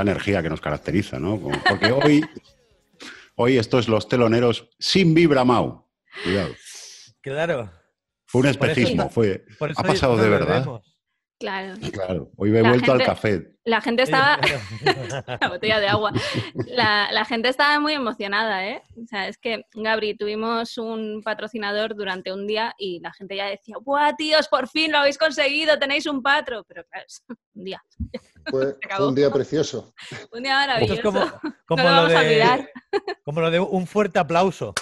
esa energía que nos caracteriza, ¿no? Porque hoy, hoy esto es los teloneros sin vibra Mau. Cuidado. Claro. Fue un espejismo, fue. Ha pasado de verdad. Claro. Claro. Hoy me he vuelto al café. La gente estaba. la botella de agua. La, gente estaba muy emocionada, ¿eh? O sea, es que, Gabri, tuvimos un patrocinador durante un día y la gente ya decía, ¡buah, tíos, por fin lo habéis conseguido! Tenéis un patro. Pero claro, es un día. Fue, un día precioso. un día maravilloso. como, como, lo de, como lo de un fuerte aplauso.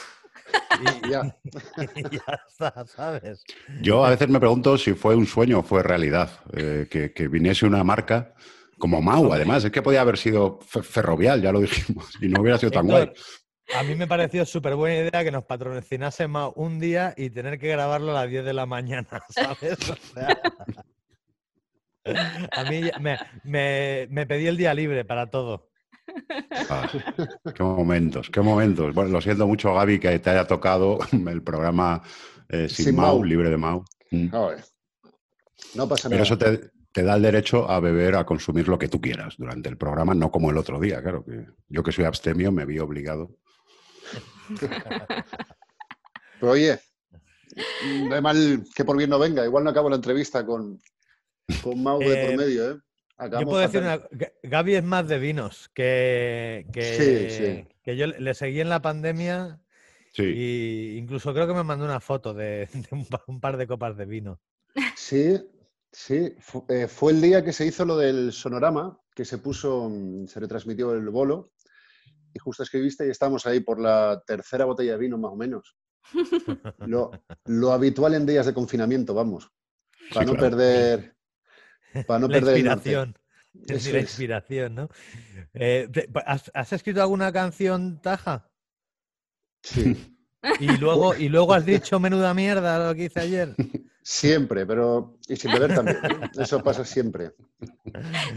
Y ya. ya está, ¿sabes? Yo a veces me pregunto si fue un sueño o fue realidad. Eh, que, viniese una marca como Mau, además. Es que podía haber sido ferrovial, ya lo dijimos, y no hubiera sido tan guay. A mí me pareció súper buena idea que nos patrocinase Mau un día y tener que grabarlo a las 10 de la mañana, ¿sabes? a mí me pedí el día libre para todo. Ah, qué momentos, qué momentos. Bueno, lo siento mucho, Gaby, que te haya tocado el programa eh, sin, Mau, libre de Mau. Mm. No pasa Pero eso te, da el derecho a beber, a consumir lo que tú quieras durante el programa, no como el otro día, claro. que Yo que soy abstemio me vi obligado. Pero oye, no hay mal que por bien no venga. Igual no acabo la entrevista con, con Mau de por eh, medio, ¿eh? Yo puedo decir una. Gaby es más de vinos que, que, que yo le seguí en la pandemia. Sí. Y incluso creo que me mandó una foto de, un, par de copas de vino. Sí, sí. Eh, fue el día que se hizo lo del sonorama, que se puso, mm, se retransmitió el bolo. Y justo escribiste y estamos ahí por la tercera botella de vino, más o menos. Lo, lo habitual en días de confinamiento, vamos. Para no perder para no la inspiración. Es la inspiración, ¿no? Eh, ¿has, escrito alguna canción, Taja? Sí. ¿Y luego, y luego has dicho menuda mierda lo que hice ayer. Siempre, pero. Y sin beber también. Eso pasa siempre.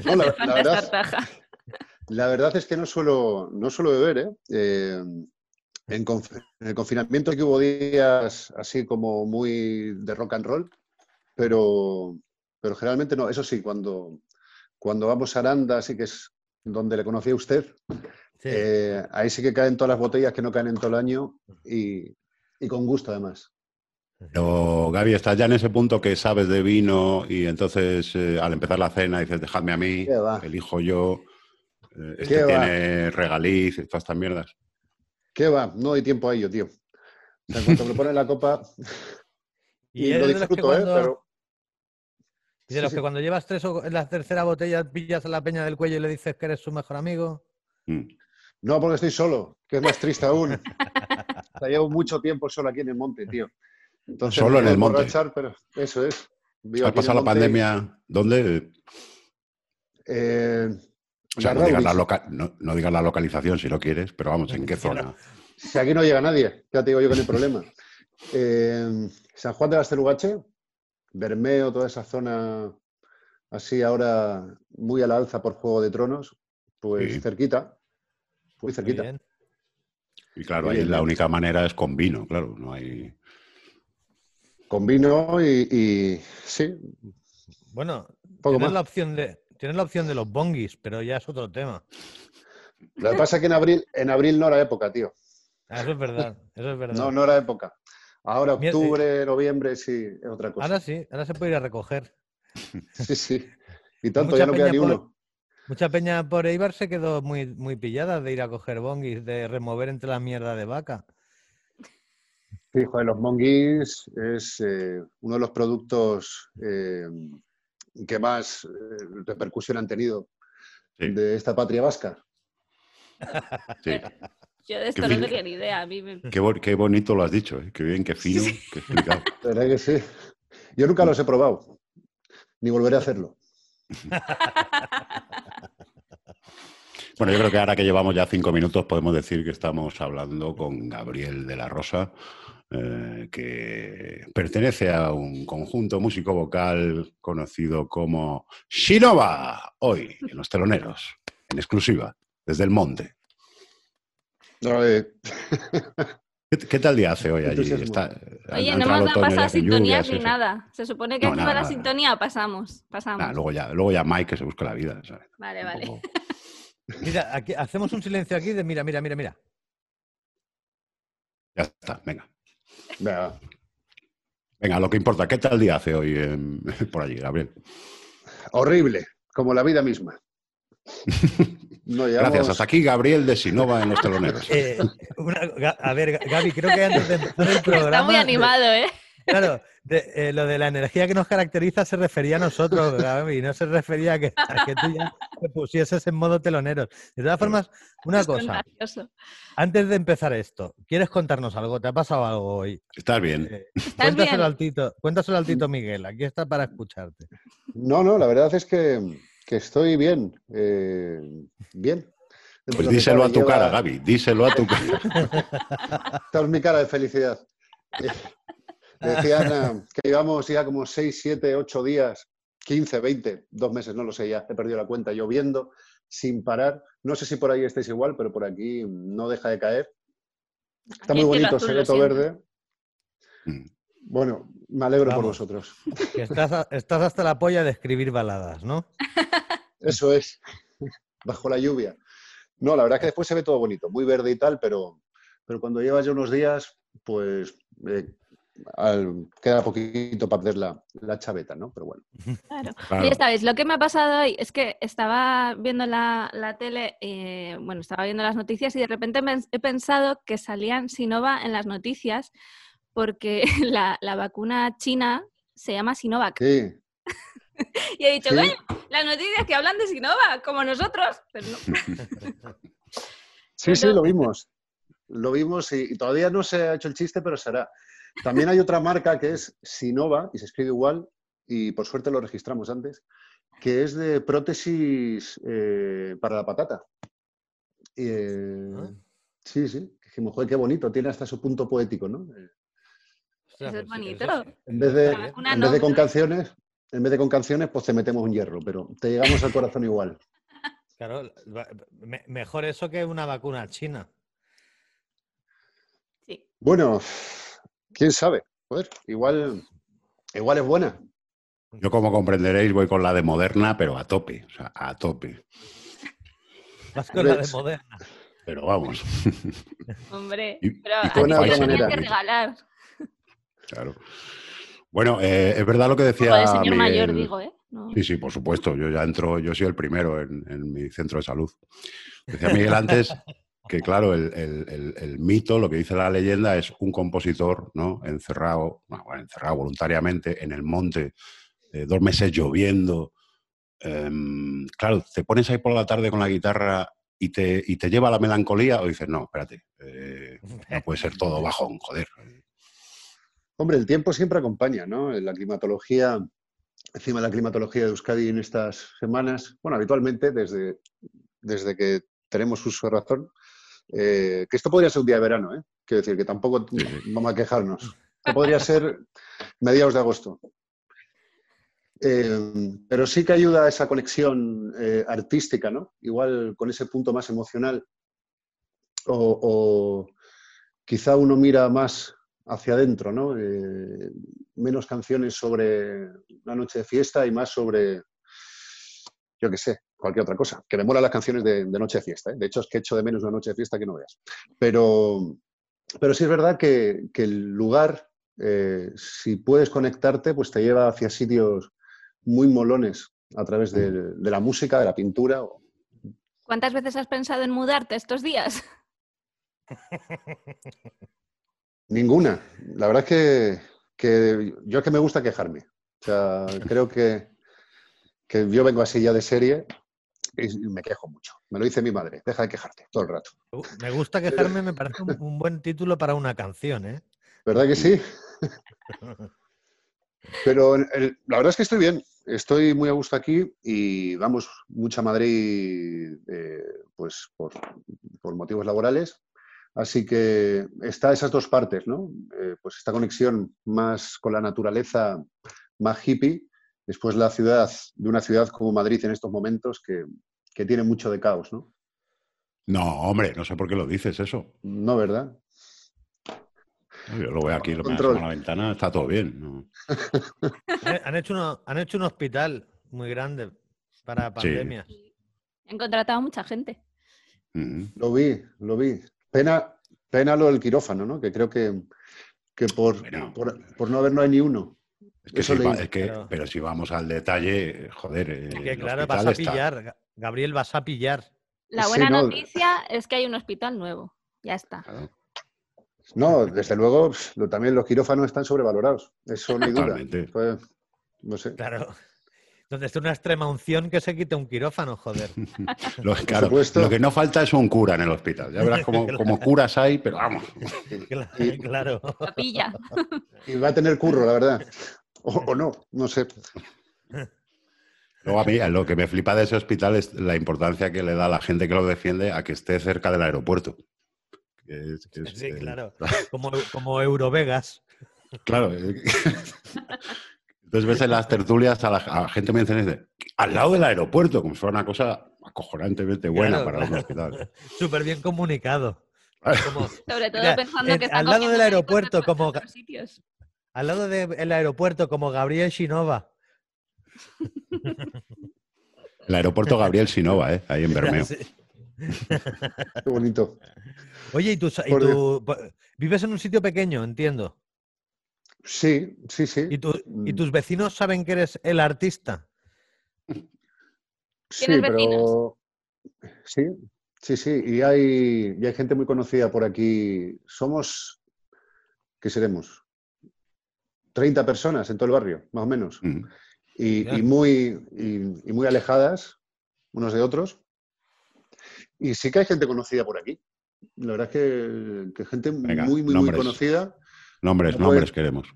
la, verdad, la, verdad, es que no suelo, no suelo beber, ¿eh? eh en, el confinamiento que hubo días así como muy de rock and roll, pero, pero generalmente no. Eso sí, cuando, cuando vamos a Aranda, así que es donde le conocí a usted, eh, ahí sí que caen todas las botellas que no caen en todo el año y, con gusto además. Pero Gaby, estás ya en ese punto que sabes de vino y entonces eh, al empezar la cena dices, dejadme a mí, elijo yo, eh, este tiene regaliz, todas estas mierdas. ¿Qué va? No hay tiempo a ello, tío. O sea, en cuanto me ponen la copa... y, lo disfruto, ¿eh? Pero... Y de los que cuando llevas tres o en la tercera botella pillas a la peña del cuello y le dices que eres su mejor amigo. Mm. No, porque estoy solo, que es más triste aún. llevo mucho tiempo solo aquí en el monte, tío. Entonces, solo en el monte. Pero eso es. ¿Has pasado la pandemia? ¿Dónde? Eh, o sea, no digas, la localización si no quieres, pero vamos, ¿en qué zona? Si aquí no llega nadie, ya te digo yo que no hay problema. Eh, San Juan de Bastelugache, Bermeo, toda esa zona así ahora muy a la alza por Juego de Tronos, pues cerquita, muy cerquita. y claro, ahí la única manera es con vino, claro, no hay... Con vino y, sí. Bueno, tienes la, opción de, tienes la opción de los bongis, pero ya es otro tema. Lo que pasa es que en abril, en abril no era época, tío. Ah, eso es verdad, eso es verdad. No, no era época. Ahora octubre, noviembre, sí, es otra cosa. Ahora sí, ahora se puede ir a recoger. Sí, sí. Y tanto, ya no queda ni uno. Mucha peña por Eibar se quedó muy, muy pillada de ir a coger bongis, de remover entre la mierda de vaca. Sí, joder, los monguis es eh, uno de los productos eh, que más eh, repercusión han tenido de esta patria vasca. Sí. Yo de esto no tenía ni idea. qué, bonito lo has dicho, ¿eh? qué bien, qué fino, qué explicado. ¿Verdad que sí? Yo nunca los he probado, ni volveré a hacerlo. Bueno, yo creo que ahora que llevamos ya cinco minutos podemos decir que estamos hablando con Gabriel de la Rosa, eh, que pertenece a un conjunto músico vocal conocido como Shinova, hoy en Los Teloneros, en exclusiva, desde el monte. Eh. ¿Qué, tal día hace hoy allí? Oye, no hemos dado pasado sintonía ni nada. Se supone que aquí va la sintonía, pasamos. pasamos. luego, ya, luego ya Mike que se busca la vida. Vale, vale. Mira, aquí, hacemos un silencio aquí de mira, mira, mira, mira. Ya está, venga. Venga. lo que importa, ¿qué tal día hace hoy por allí, Gabriel? Horrible, como la vida misma. Gracias. Hasta aquí Gabriel de Sinova en los teloneros. Eh, a ver, Gaby, creo que antes de empezar el programa... Está muy animado, ¿eh? Claro, eh, lo de la energía que nos caracteriza se refería a nosotros, Gaby, no se refería a que, tú ya te pusieses en modo teloneros. De todas formas, una cosa. Antes de empezar esto, ¿quieres contarnos algo? ¿Te ha pasado algo hoy? Estás bien. Eh, cuéntaselo, Al tito, cuéntaselo al Tito Miguel, aquí está para escucharte. No, no, la verdad es que, estoy bien. Eh, bien. Pues díselo a tu cara, Gaby, díselo a tu cara. Esta es mi cara de felicidad. Decían eh, que llevamos ya como 6, 7, 8 días, 15, 20, dos meses, no lo sé ya, he perdido la cuenta, lloviendo sin parar. No sé si por ahí estáis igual, pero por aquí no deja de caer. Está muy bonito, se ve todo verde. Mm. Bueno, me alegro por vosotros. estás, estás hasta la polla de escribir baladas, ¿no? Eso es, bajo la lluvia. No, la verdad es que después se ve todo bonito, muy verde y tal, pero, pero cuando llevas ya unos días, pues eh, queda poquito para perder la, chaveta, ¿no? Pero bueno. Claro. Y esta vez, lo que me ha pasado hoy es que estaba viendo la, tele, eh, bueno, estaba viendo las noticias y de repente he pensado que salían Sinova en las noticias porque la, vacuna china se llama Sinovac. Sí. y he dicho, ¿Sí? las noticias que hablan de Sinovac, como nosotros. sí, sí, lo vimos. Lo vimos y, todavía no se ha hecho el chiste, pero será. También hay otra marca que es Sinova, y se escribe igual, y por suerte lo registramos antes, que es de prótesis eh, para la patata. Eh, ah. Sí, sí. Dijimos, joder, qué bonito, tiene hasta su punto poético, ¿no? Eso es bonito. En vez de, con canciones, en vez de con canciones, pues te metemos un hierro, pero te llegamos al corazón igual. Claro, mejor eso que una vacuna china. Sí. Bueno, quién sabe. Joder, igual, igual es buena. Yo, como comprenderéis, voy con la de Moderna, pero a tope, o sea, a tope. Vas con la de Moderna. Pero vamos. Hombre, pero a ti que regalar. Claro. Bueno, eh, es verdad lo que decía. señor mayor, digo, ¿eh? Sí, sí, por supuesto. Yo ya entro, yo soy el primero en, en mi centro de salud. Decía Miguel antes que claro, el, mito, lo que dice la leyenda, es un compositor ¿no? encerrado, encerrado voluntariamente en el monte, eh, dos meses lloviendo. Em, claro, te pones ahí por la tarde con la guitarra y te, te lleva la melancolía o dices, no, espérate, eh, no puede ser todo bajón, joder. Hombre, el tiempo siempre acompaña, ¿no? La climatología, encima de la climatología de Euskadi en estas semanas, bueno, habitualmente desde, desde que tenemos uso de razón, eh, que esto podría ser un día de verano, ¿eh? Quiero decir, que tampoco vamos a quejarnos. Esto podría ser mediados de agosto. Eh, pero sí que ayuda a esa conexión eh, artística, ¿no? Igual con ese punto más emocional. O, quizá uno mira más hacia adentro, ¿no? menos canciones sobre una noche de fiesta y más sobre, yo qué sé, cualquier otra cosa. Que me molan las canciones de, noche de fiesta. ¿eh? De hecho, es que echo de menos una noche de fiesta que no veas. Pero, pero sí es verdad que, el lugar, eh, si puedes conectarte, pues te lleva hacia sitios muy molones a través de, la música, de la pintura. ¿Cuántas veces has pensado en mudarte estos días? Ninguna. La verdad es que, que yo es que me gusta quejarme. O sea, creo que, que yo vengo así ya de serie y me quejo mucho. Me lo dice mi madre, deja de quejarte todo el rato. Me gusta quejarme, me parece un, buen título para una canción, ¿eh? ¿Verdad que sí? Pero la verdad es que estoy bien, estoy muy a gusto aquí y vamos mucho a Madrid eh, pues por, motivos laborales. Así que está esas dos partes, ¿no? Eh, pues esta conexión más con la naturaleza, más hippie, después la ciudad, de una ciudad como Madrid en estos momentos que, tiene mucho de caos, ¿no? No, hombre, no sé por qué lo dices eso. No, ¿verdad? Yo lo veo aquí, lo veo en la ventana, está todo bien. han, hecho han hecho un hospital muy grande para pandemia. Han contratado mucha gente. Lo vi, lo vi. Pena, pena lo del quirófano, ¿no? Que creo que, que por, por, no haber no hay ni uno. Es que, pero si vamos al detalle, joder. Es que claro, vas a pillar, Gabriel, vas a pillar. La buena noticia es que hay un hospital nuevo. Ya está. No, desde luego, también los quirófanos están sobrevalorados. Eso no hay duda. Pues, no sé. Claro. Donde está una extrema unción que se quite un quirófano, joder. lo, claro, lo que no falta es un cura en el hospital. Ya verás como, curas hay, pero vamos. claro. Capilla. Y va a tener curro, la verdad. O, no, no sé. Luego a mí lo que me flipa de ese hospital es la importancia que le da a la gente que lo defiende a que esté cerca del aeropuerto. sí, claro. Como, como Eurovegas. Claro. Eh, entonces ves en las tertulias a la, gente me dice, al lado del aeropuerto, como si fuera una cosa acojonantemente buena para un hospital. Súper bien comunicado. Sobre todo pensando que está al lado del aeropuerto, como al lado del aeropuerto, como Gabriel Shinova. El aeropuerto Gabriel Sinova, ¿eh? ahí en Bermeo. Qué bonito. Oye, ¿y tú, y tú vives en un sitio pequeño, entiendo? Sí, sí, sí. ¿Y, mm. tus vecinos saben que eres el artista? Sí, pero... Sí, sí, sí. Y hay, hay gente muy conocida por aquí. Somos, ¿qué seremos? 30 personas en todo el barrio, más o menos. Mm. Y, muy, y, muy alejadas unos de otros. Y sí que hay gente conocida por aquí. La verdad es que, gente muy, muy, muy conocida. Nombres, nombres queremos.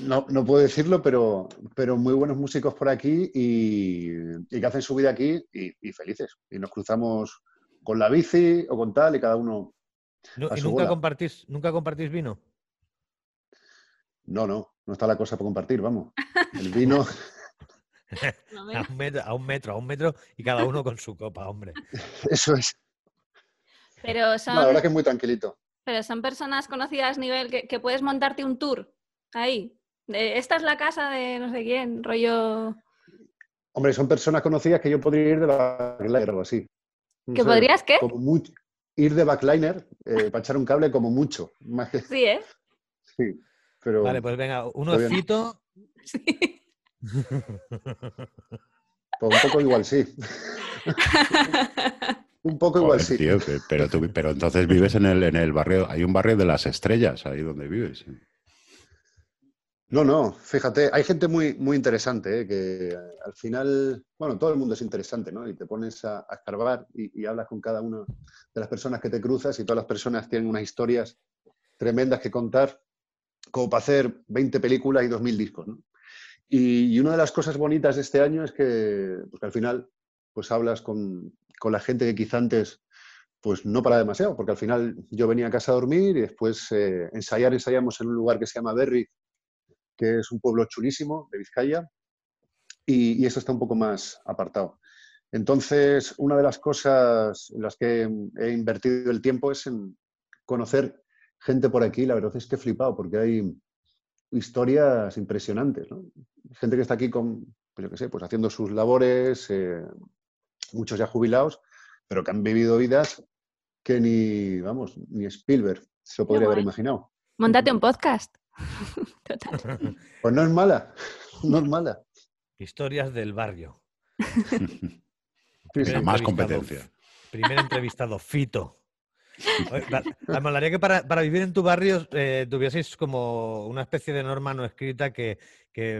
No, no, puedo decirlo, pero, pero muy buenos músicos por aquí y, que hacen su vida aquí y, felices. Y nos cruzamos con la bici o con tal y cada uno. ¿Y nunca compartís, nunca compartís vino? No, no, no está la cosa para compartir, vamos. El vino. a, un metro, a un metro, a un metro y cada uno con su copa, hombre. Eso es. Pero son... la verdad que es muy tranquilito. Pero son personas conocidas nivel que, puedes montarte un tour ahí. esta es la casa de no sé quién, rollo. Hombre, son personas conocidas que yo podría ir de backliner o algo así. ¿Que podrías qué? ir de backliner eh, para echar un cable como mucho. Sí, ¿eh? Sí, pero... Vale, pues venga, uno cito. Sí. Pues un poco igual sí. un poco igual sí. pero, pero entonces vives en el, en el barrio, hay un barrio de las estrellas ahí donde vives. No, no, fíjate, hay gente muy, muy interesante, ¿eh? que al final, bueno, todo el mundo es interesante, ¿no? Y te pones a, escarbar y, hablas con cada una de las personas que te cruzas y todas las personas tienen unas historias tremendas que contar, como para hacer 20 películas y 2.000 discos, ¿no? Y, una de las cosas bonitas de este año es que, pues, al final pues hablas con, con, la gente que quizá antes pues no para demasiado, porque al final yo venía a casa a dormir y después eh, ensayar, ensayamos en un lugar que se llama Berry, que es un pueblo chulísimo de Vizcaya, y, eso está un poco más apartado. Entonces, una de las cosas en las que he invertido el tiempo es en conocer gente por aquí. La verdad es que he flipado, porque hay historias impresionantes. ¿no? Gente que está aquí con, pues yo sé, pues haciendo sus labores, eh, muchos ya jubilados, pero que han vivido vidas que ni, vamos, ni Spielberg se lo podría haber imaginado. Montate un podcast. Pues no es mala, no es mala. Historias del barrio. más competencia. Primer entrevistado, Fito. Me molaría que para, vivir en tu barrio eh, tuvieseis como una especie de norma no escrita que,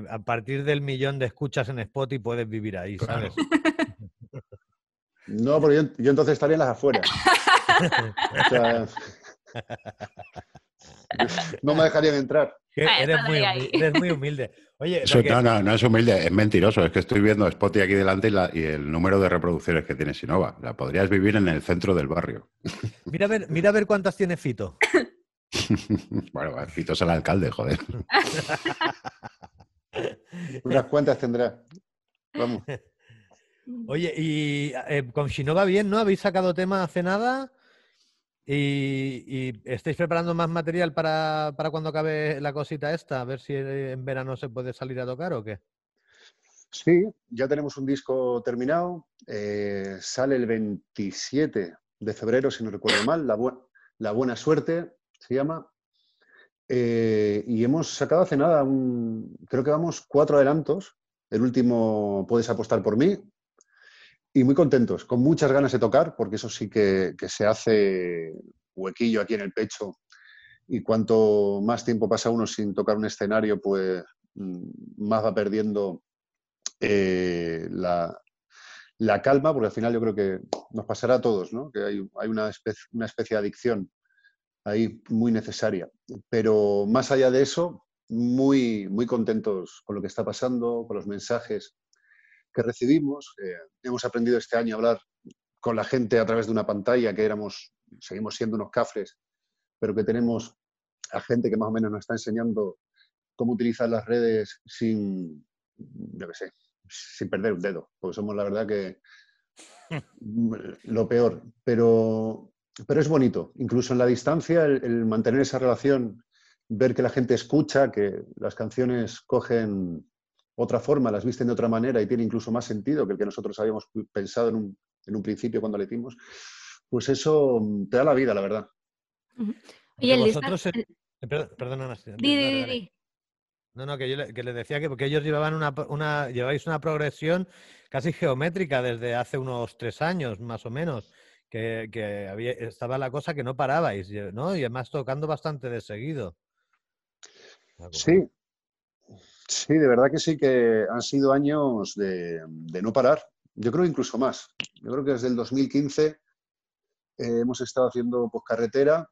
a partir del millón de escuchas en Spotify puedes vivir ahí, ¿sabes? No, porque yo, entonces estaría en las afueras. no me dejarían entrar. eres, muy humilde, Oye, no, no, no es humilde, es mentiroso. Es que estoy viendo Spotify aquí delante y, el número de reproducciones que tiene Sinova. La podrías vivir en el centro del barrio. Mira a ver, mira a ver cuántas tiene Fito. bueno, Fito es el alcalde, joder. Unas cuantas tendrá. Vamos. Oye, y eh, con Sinova bien, ¿no? ¿Habéis sacado tema hace nada? ¿Y, estáis preparando más material para, cuando acabe la cosita esta? A ver si en verano se puede salir a tocar o qué. Sí, ya tenemos un disco terminado. Eh, sale el 27 de febrero, si no recuerdo mal. La, la Buena Suerte se llama. Eh, y hemos sacado hace nada, un, creo que vamos cuatro adelantos. El último, Puedes apostar por mí. Y muy contentos, con muchas ganas de tocar, porque eso sí que, que se hace huequillo aquí en el pecho. Y cuanto más tiempo pasa uno sin tocar un escenario, pues mm, más va perdiendo eh, la, calma, porque al final yo creo que nos pasará a todos, ¿no? que hay, una, especie, una especie de adicción ahí muy necesaria. Pero más allá de eso, muy, muy contentos con lo que está pasando, con los mensajes que recibimos. Hemos aprendido este año a hablar con la gente a través de una pantalla, que éramos, seguimos siendo unos cafres, pero que tenemos a gente que más o menos nos está enseñando cómo utilizar las redes sin, yo qué sé, sin perder un dedo, porque somos la verdad que lo peor. Pero, pero es bonito, incluso en la distancia, el, mantener esa relación, ver que la gente escucha, que las canciones cogen otra forma, las visten de otra manera y tiene incluso más sentido que el que nosotros habíamos pensado en un, en un principio cuando le hicimos, pues eso te da la vida, la verdad. Y el vosotros, Perdona, no, no, que yo le, que decía que porque ellos llevaban una, una, lleváis una progresión casi geométrica desde hace unos tres años, más o menos, que, que había, estaba la cosa que no parabais, ¿no? Y además tocando bastante de seguido. Sí, sí, de verdad que sí que han sido años de, no parar. Yo creo incluso más. Yo creo que desde el 2015 eh, hemos estado haciendo pues, carretera,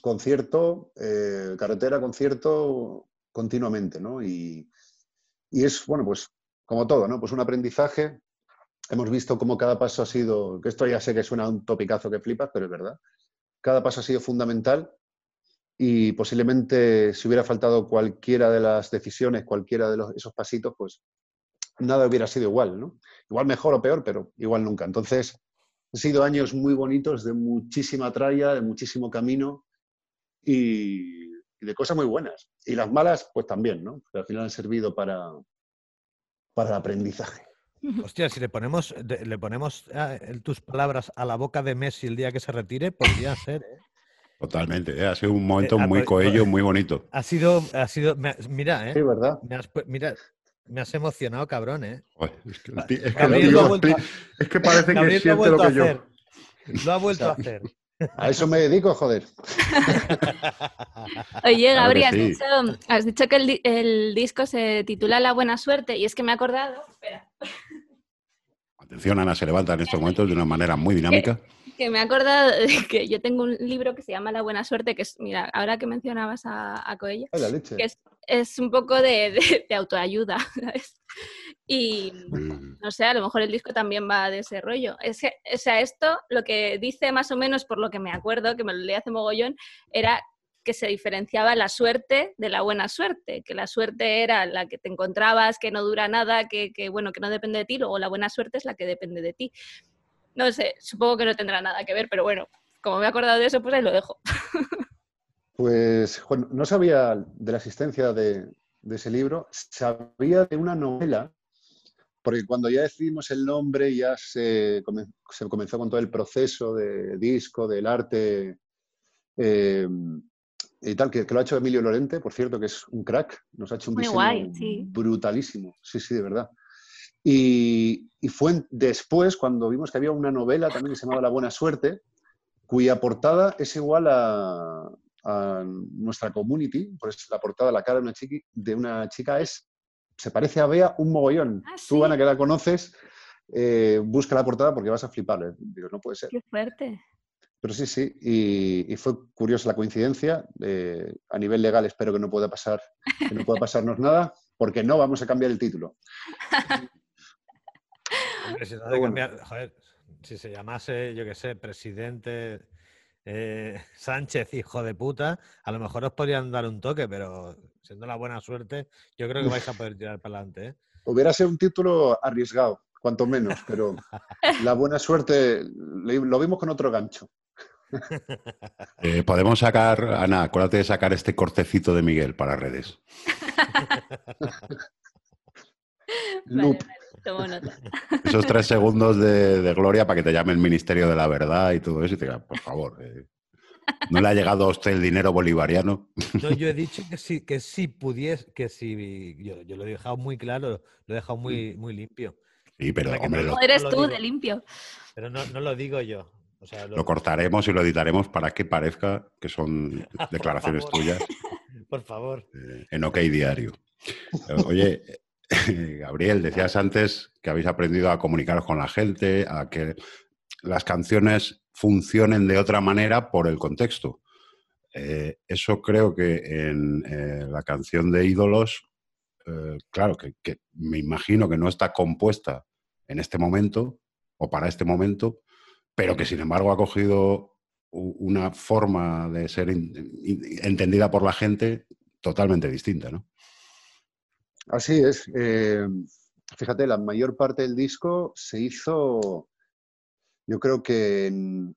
concierto, eh, carretera, concierto, continuamente, ¿no? Y, es, bueno, pues como todo, ¿no? Pues un aprendizaje. Hemos visto cómo cada paso ha sido, que esto ya sé que suena un topicazo que flipas, pero es verdad. Cada paso ha sido fundamental y posiblemente si hubiera faltado cualquiera de las decisiones, cualquiera de esos pasitos, pues nada hubiera sido igual, ¿no? Igual mejor o peor, pero igual nunca. Entonces, han sido años muy bonitos, de muchísima tralla, de muchísimo camino y, de cosas muy buenas. Y las malas, pues también, ¿no? Porque al final han servido para, para el aprendizaje. Hostia, si le ponemos, le ponemos ah, tus palabras a la boca de Messi el día que se retire, podría ser, ¿eh? Totalmente, ¿eh? ha sido un momento eh, ah, muy pues, coello, pues, muy bonito. Ha sido, ha sido, mira, ¿eh? Sí, ¿verdad? Me has, mira, me has emocionado, cabrón, ¿eh? es, que, es, que, parece que siente lo que yo. Lo ha vuelto a hacer. A eso me dedico, joder. Oye, Gabriel, has, dicho, que el, disco se titula La Buena Suerte y es que me he acordado. Espera. Atención, Ana se levanta en estos momentos de una manera muy dinámica. Que, me he acordado de que yo tengo un libro que se llama La Buena Suerte, que es, mira, ahora que mencionabas a, a Coello, que es, un poco de, de autoayuda, ¿sabes? Y no sé, a lo mejor el disco también va de ese rollo. Es o sea, esto lo que dice más o menos, por lo que me acuerdo, que me lo leí hace mogollón, era que se diferenciaba la suerte de la buena suerte, que la suerte era la que te encontrabas, que no dura nada, que, que bueno, que no depende de ti, luego la buena suerte es la que depende de ti. No sé, supongo que no tendrá nada que ver, pero bueno, como me he acordado de eso, pues ahí lo dejo. Pues no sabía de la existencia de, de ese libro, sabía de una novela porque cuando ya decidimos el nombre ya se, comenzó con todo el proceso de disco, del arte eh, y tal, que, lo ha hecho Emilio Lorente, por cierto, que es un crack, nos ha hecho un diseño brutalísimo, sí, sí, de verdad. Y, fue después cuando vimos que había una novela también que se llamaba La Buena Suerte, cuya portada es igual a, nuestra community, pues la portada, la cara de una, chiqui, de una chica es se parece a Bea un mogollón. Ah, Tú, Ana, que la conoces, eh, busca la portada porque vas a flipar. Digo, no puede ser. Qué fuerte. Pero sí, sí, y, fue curiosa la coincidencia. Eh, a nivel legal espero que no pueda pasar, que no pueda pasarnos nada, porque no vamos a cambiar el título. si se llamase, yo qué sé, presidente eh, Sánchez, hijo de puta, a lo mejor os podrían dar un toque, pero siendo la buena suerte, yo creo que vais a poder tirar para adelante. ¿eh? Hubiera sido un título arriesgado, cuanto menos, pero la buena suerte lo vimos con otro gancho. Eh, podemos sacar, Ana, acuérdate de sacar este cortecito de Miguel para redes. Loop. Esos tres segundos de, gloria para que te llame el Ministerio de la Verdad y todo eso y te diga, por favor, eh, ¿no le ha llegado a usted el dinero bolivariano? No, yo he dicho que si, que si pudiese, que si, yo, yo, lo he dejado muy claro, lo he dejado muy, muy limpio. Sí, pero hombre, no, eres tú de limpio. Pero no, no lo digo yo. lo... cortaremos y lo editaremos para que parezca que son declaraciones tuyas. Por favor. Eh, en OK Diario. Oye, Gabriel, decías antes que habéis aprendido a comunicar con la gente, a que las canciones funcionen de otra manera por el contexto. Eh, eso creo que en eh, la canción de Ídolos, claro, que, me imagino que no está compuesta en este momento o para este momento, pero que sin embargo ha cogido una forma de ser entendida por la gente totalmente distinta, ¿no? Así es. Eh, fíjate, la mayor parte del disco se hizo, yo creo que en,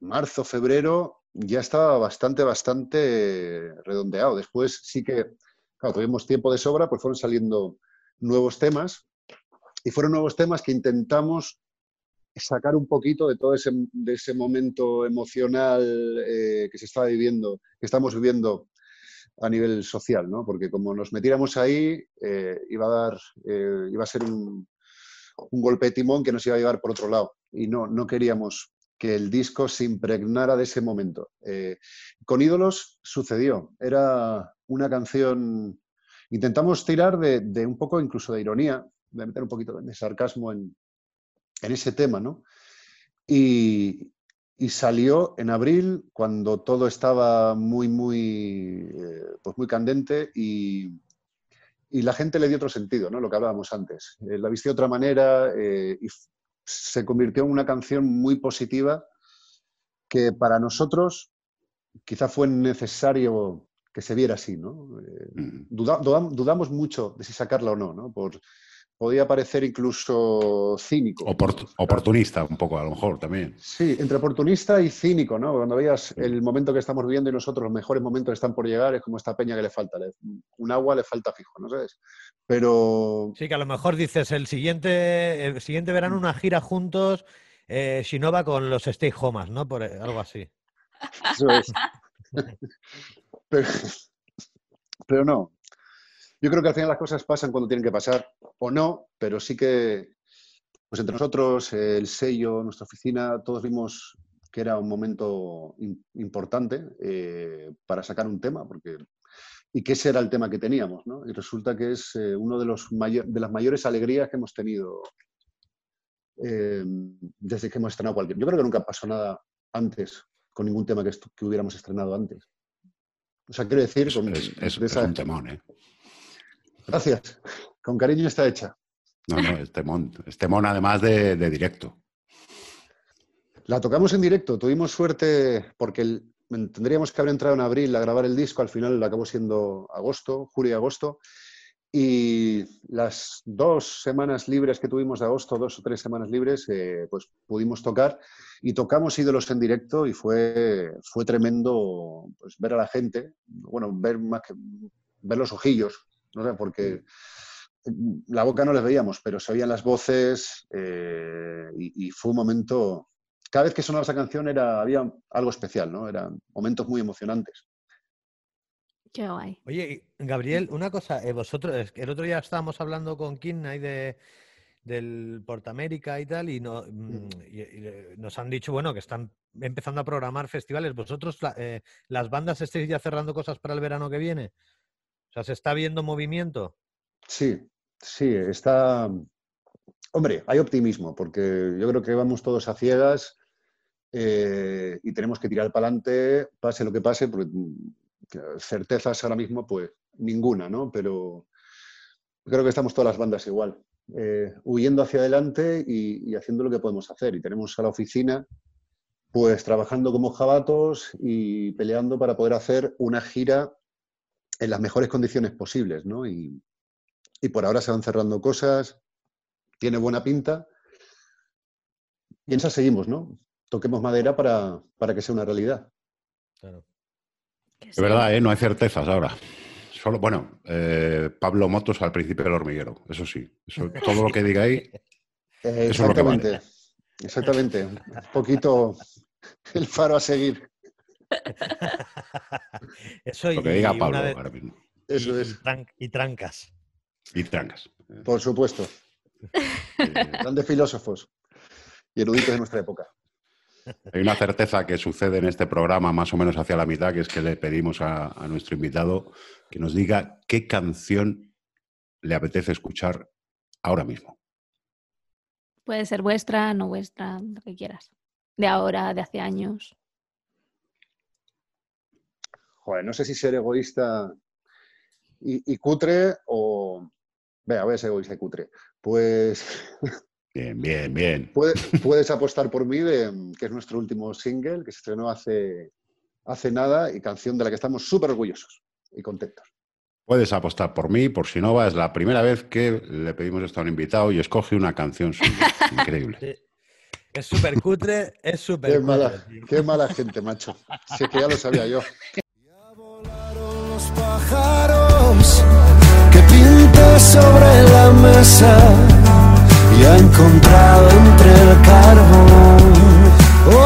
marzo, febrero, ya estaba bastante, bastante redondeado. Después sí que, claro, tuvimos tiempo de sobra, pues fueron saliendo nuevos temas y fueron nuevos temas que intentamos sacar un poquito de todo ese, de ese momento emocional eh, que se estaba viviendo, que estamos viviendo a nivel social, ¿no? Porque como nos metiéramos ahí, eh, iba, a dar, eh, iba a ser un, golpe de timón que nos iba a llevar por otro lado. Y no, no queríamos que el disco se impregnara de ese momento. con Ídolos sucedió. Era una canción... Intentamos tirar de, de, un poco incluso de ironía, de meter un poquito de sarcasmo en, en ese tema, ¿no? Y, salió en abril cuando todo estaba muy, muy, eh, pues muy candente y, la gente le dio otro sentido, ¿no? Lo que hablábamos antes. Eh, la viste de otra manera eh, y se convirtió en una canción muy positiva que para nosotros quizá fue necesario que se viera así, ¿no? Mm. dudamos mucho de si sacarla o no, ¿no? Por, podía parecer incluso cínico. oportunista, un poco, a lo mejor también. Sí, entre oportunista y cínico, ¿no? Cuando veías el momento que estamos viviendo y nosotros los mejores momentos están por llegar, es como esta peña que le falta. un agua le falta fijo, ¿no sabes? Pero. Sí, que a lo mejor dices el siguiente, el siguiente verano una gira juntos, eh, Shinova con los Stay Homas, ¿no? Por eh, algo así. Eso es. pero no, yo creo que al final las cosas pasan cuando tienen que pasar, o no, pero sí que, pues entre nosotros, el sello, nuestra oficina, todos vimos que era un momento importante eh, para sacar un tema, porque y que ese era el tema que teníamos, ¿no? Y resulta que es eh, uno de, los de las mayores alegrías que hemos tenido eh, desde que hemos estrenado cualquier. Yo creo que nunca pasó nada antes con ningún tema que, que hubiéramos estrenado antes. O sea, quiero decir... Con, es, es un temón, ¿eh? Gracias. Con cariño está hecha. No, no, este mon, este además de, directo. La tocamos en directo, tuvimos suerte porque tendríamos que haber entrado en abril a grabar el disco, al final acabó siendo agosto, julio y agosto, y las dos semanas libres que tuvimos de agosto, dos o tres semanas libres, eh, pues pudimos tocar. Y tocamos ídolos en directo y fue, fue tremendo pues, ver a la gente, bueno, ver, más que, ver los ojillos no sé, porque la boca no les veíamos, pero se oían las voces eh, y, fue un momento. Cada vez que sonaba esa canción era, había algo especial, ¿no? Eran momentos muy emocionantes. Qué guay. Oye, Gabriel, una cosa, eh, vosotros, el otro día estábamos hablando con Kim ahí de, del Portamérica y tal, y, no, mm, eh, nos han dicho, bueno, que están empezando a programar festivales. ¿Vosotros, las bandas, estáis ya cerrando cosas para el verano que viene? O sea, ¿se está viendo movimiento? Sí, sí, está... Hombre, hay optimismo, porque yo creo que vamos todos a ciegas eh, y tenemos que tirar para adelante, pase lo que pase, porque mm, certezas ahora mismo, pues ninguna, ¿no? Pero creo que estamos todas las bandas igual, eh, huyendo hacia adelante y, y, haciendo lo que podemos hacer. Y tenemos a la oficina, pues trabajando como jabatos y peleando para poder hacer una gira en las mejores condiciones posibles, ¿no? Y, por ahora se van cerrando cosas, tiene buena pinta. Y en esa seguimos, ¿no? Toquemos madera para, que sea una realidad. Claro. Es verdad, ¿eh? no hay certezas ahora. Solo, bueno, eh, Pablo Motos al principio del hormiguero, eso sí. todo lo que diga ahí. exactamente. Exactamente. Un poquito el faro a seguir. Eso lo que diga Pablo Eso es. Y, trancas. Y trancas. Por supuesto. grandes filósofos y eruditos de nuestra época. Hay una certeza que sucede en este programa más o menos hacia la mitad, que es que le pedimos a, nuestro invitado que nos diga qué canción le apetece escuchar ahora mismo. Puede ser vuestra, no vuestra, lo que quieras. De ahora, de hace años. Joder, no sé si ser egoísta y, cutre o... Venga, voy a ser egoísta y cutre. Pues Bien, bien, bien. Puedes, apostar por mí, que es nuestro último single, que se estrenó hace, hace nada y canción de la que estamos súper orgullosos y contentos. Puedes apostar por mí, por si no va, es la primera vez que le pedimos esto a un invitado y escoge una canción Increíble. Es súper cutre, es súper qué mala, qué mala gente, macho. Es que ya lo sabía yo. Los pájaros que pintas sobre la mesa y ha encontrado entre el carbón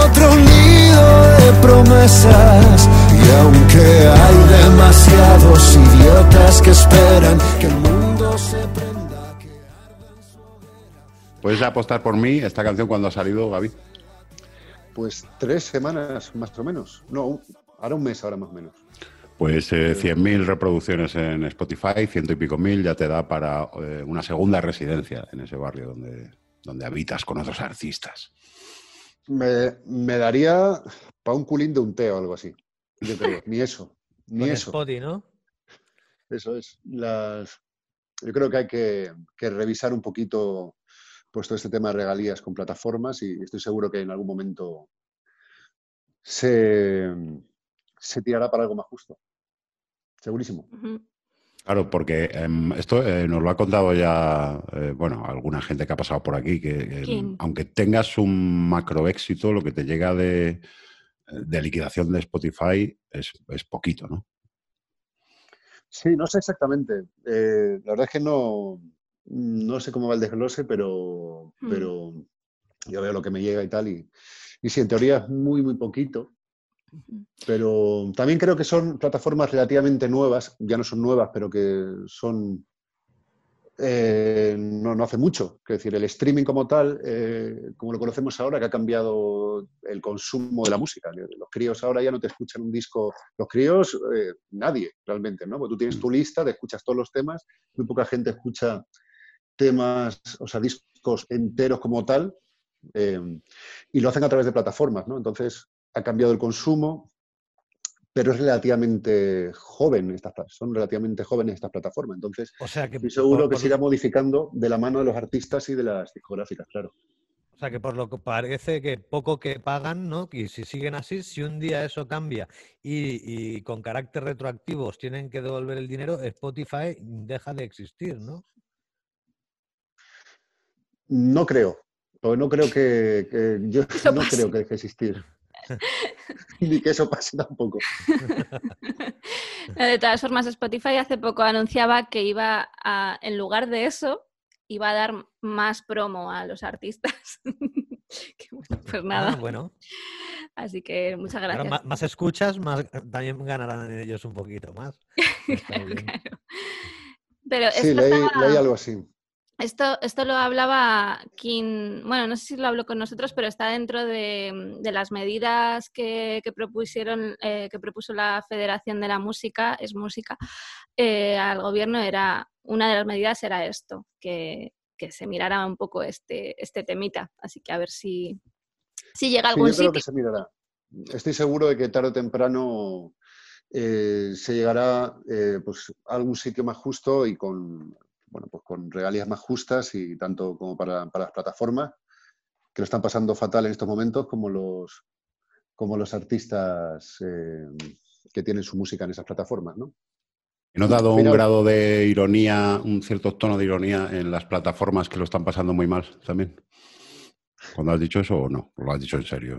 otro nido de promesas. Y aunque hay demasiados idiotas que esperan que el mundo se prenda, que arda su hoguera. ¿Puedes apostar por mí esta canción cuando ha salido, Gaby? Pues tres semanas más o menos. No, ahora un mes, ahora más o menos. Pues eh, 100.000 reproducciones en Spotify, ciento y pico mil, ya te da para eh, una segunda residencia en ese barrio donde, donde habitas con otros artistas. Me, daría para un culín de un té o algo así. ni eso. Ni eso. Spotify, ¿no? Eso es. Las... Yo creo que hay que, revisar un poquito pues, todo este tema de regalías con plataformas y estoy seguro que en algún momento se se tirará para algo más justo. Segurísimo. Claro, porque em, esto eh, nos lo ha contado ya, eh, bueno, alguna gente que ha pasado por aquí, que aunque tengas un macro éxito, lo que te llega de, liquidación de Spotify es, poquito, ¿no? Sí, no sé exactamente. Eh, la verdad es que no, no sé cómo va el desglose, pero, mm. pero yo veo lo que me llega y tal. Y, y si en teoría es muy, muy poquito, pero también creo que son plataformas relativamente nuevas, ya no son nuevas, pero que son eh, no, no, hace mucho. Es decir, el streaming como tal, eh, como lo conocemos ahora, que ha cambiado el consumo de la música. Los críos ahora ya no te escuchan un disco. Los críos, eh, nadie realmente, ¿no? Porque tú tienes tu lista, te escuchas todos los temas, muy poca gente escucha temas, o sea, discos enteros como tal, y lo hacen a través de plataformas, ¿no? Entonces, ha cambiado el consumo, pero es relativamente joven estas, son relativamente jóvenes estas plataformas. Entonces, o sea que, estoy seguro que se irá modificando de la mano de los artistas y de las discográficas, claro. O sea que por lo que parece que poco que pagan, ¿no? Y si siguen así, si un día eso cambia y, y con carácter retroactivos tienen que devolver el dinero, Spotify deja de existir, ¿no? No creo. No creo que, yo no creo que deje de existir. Ni que eso pase tampoco. de todas formas, Spotify hace poco anunciaba que iba a, en lugar de eso, iba a dar más promo a los artistas. pues nada. Ah, bueno. Así que muchas gracias. más, escuchas, más también ganarán ellos un poquito más. Pero sí, leí algo así. Esto, esto lo hablaba quien, bueno, no sé si lo habló con nosotros, pero está dentro de, las medidas que, propusieron, eh, que propuso la Federación de la Música, es música, eh, al gobierno era, una de las medidas era esto, que, se mirara un poco este, este temita. Así que a ver si, si llega algún sí, yo creo que se mirará. Estoy seguro de que tarde o temprano eh, se llegará pues, a algún sitio más justo y con bueno, pues con regalías más justas y tanto como para, las plataformas, que lo están pasando fatal en estos momentos, como los, como los artistas eh, que tienen su música en esas plataformas, ¿no? ¿Y no ha dado un grado de ironía, un cierto tono de ironía en las plataformas que lo están pasando muy mal también? ¿Cuando has dicho eso o no? ¿Lo has dicho en serio?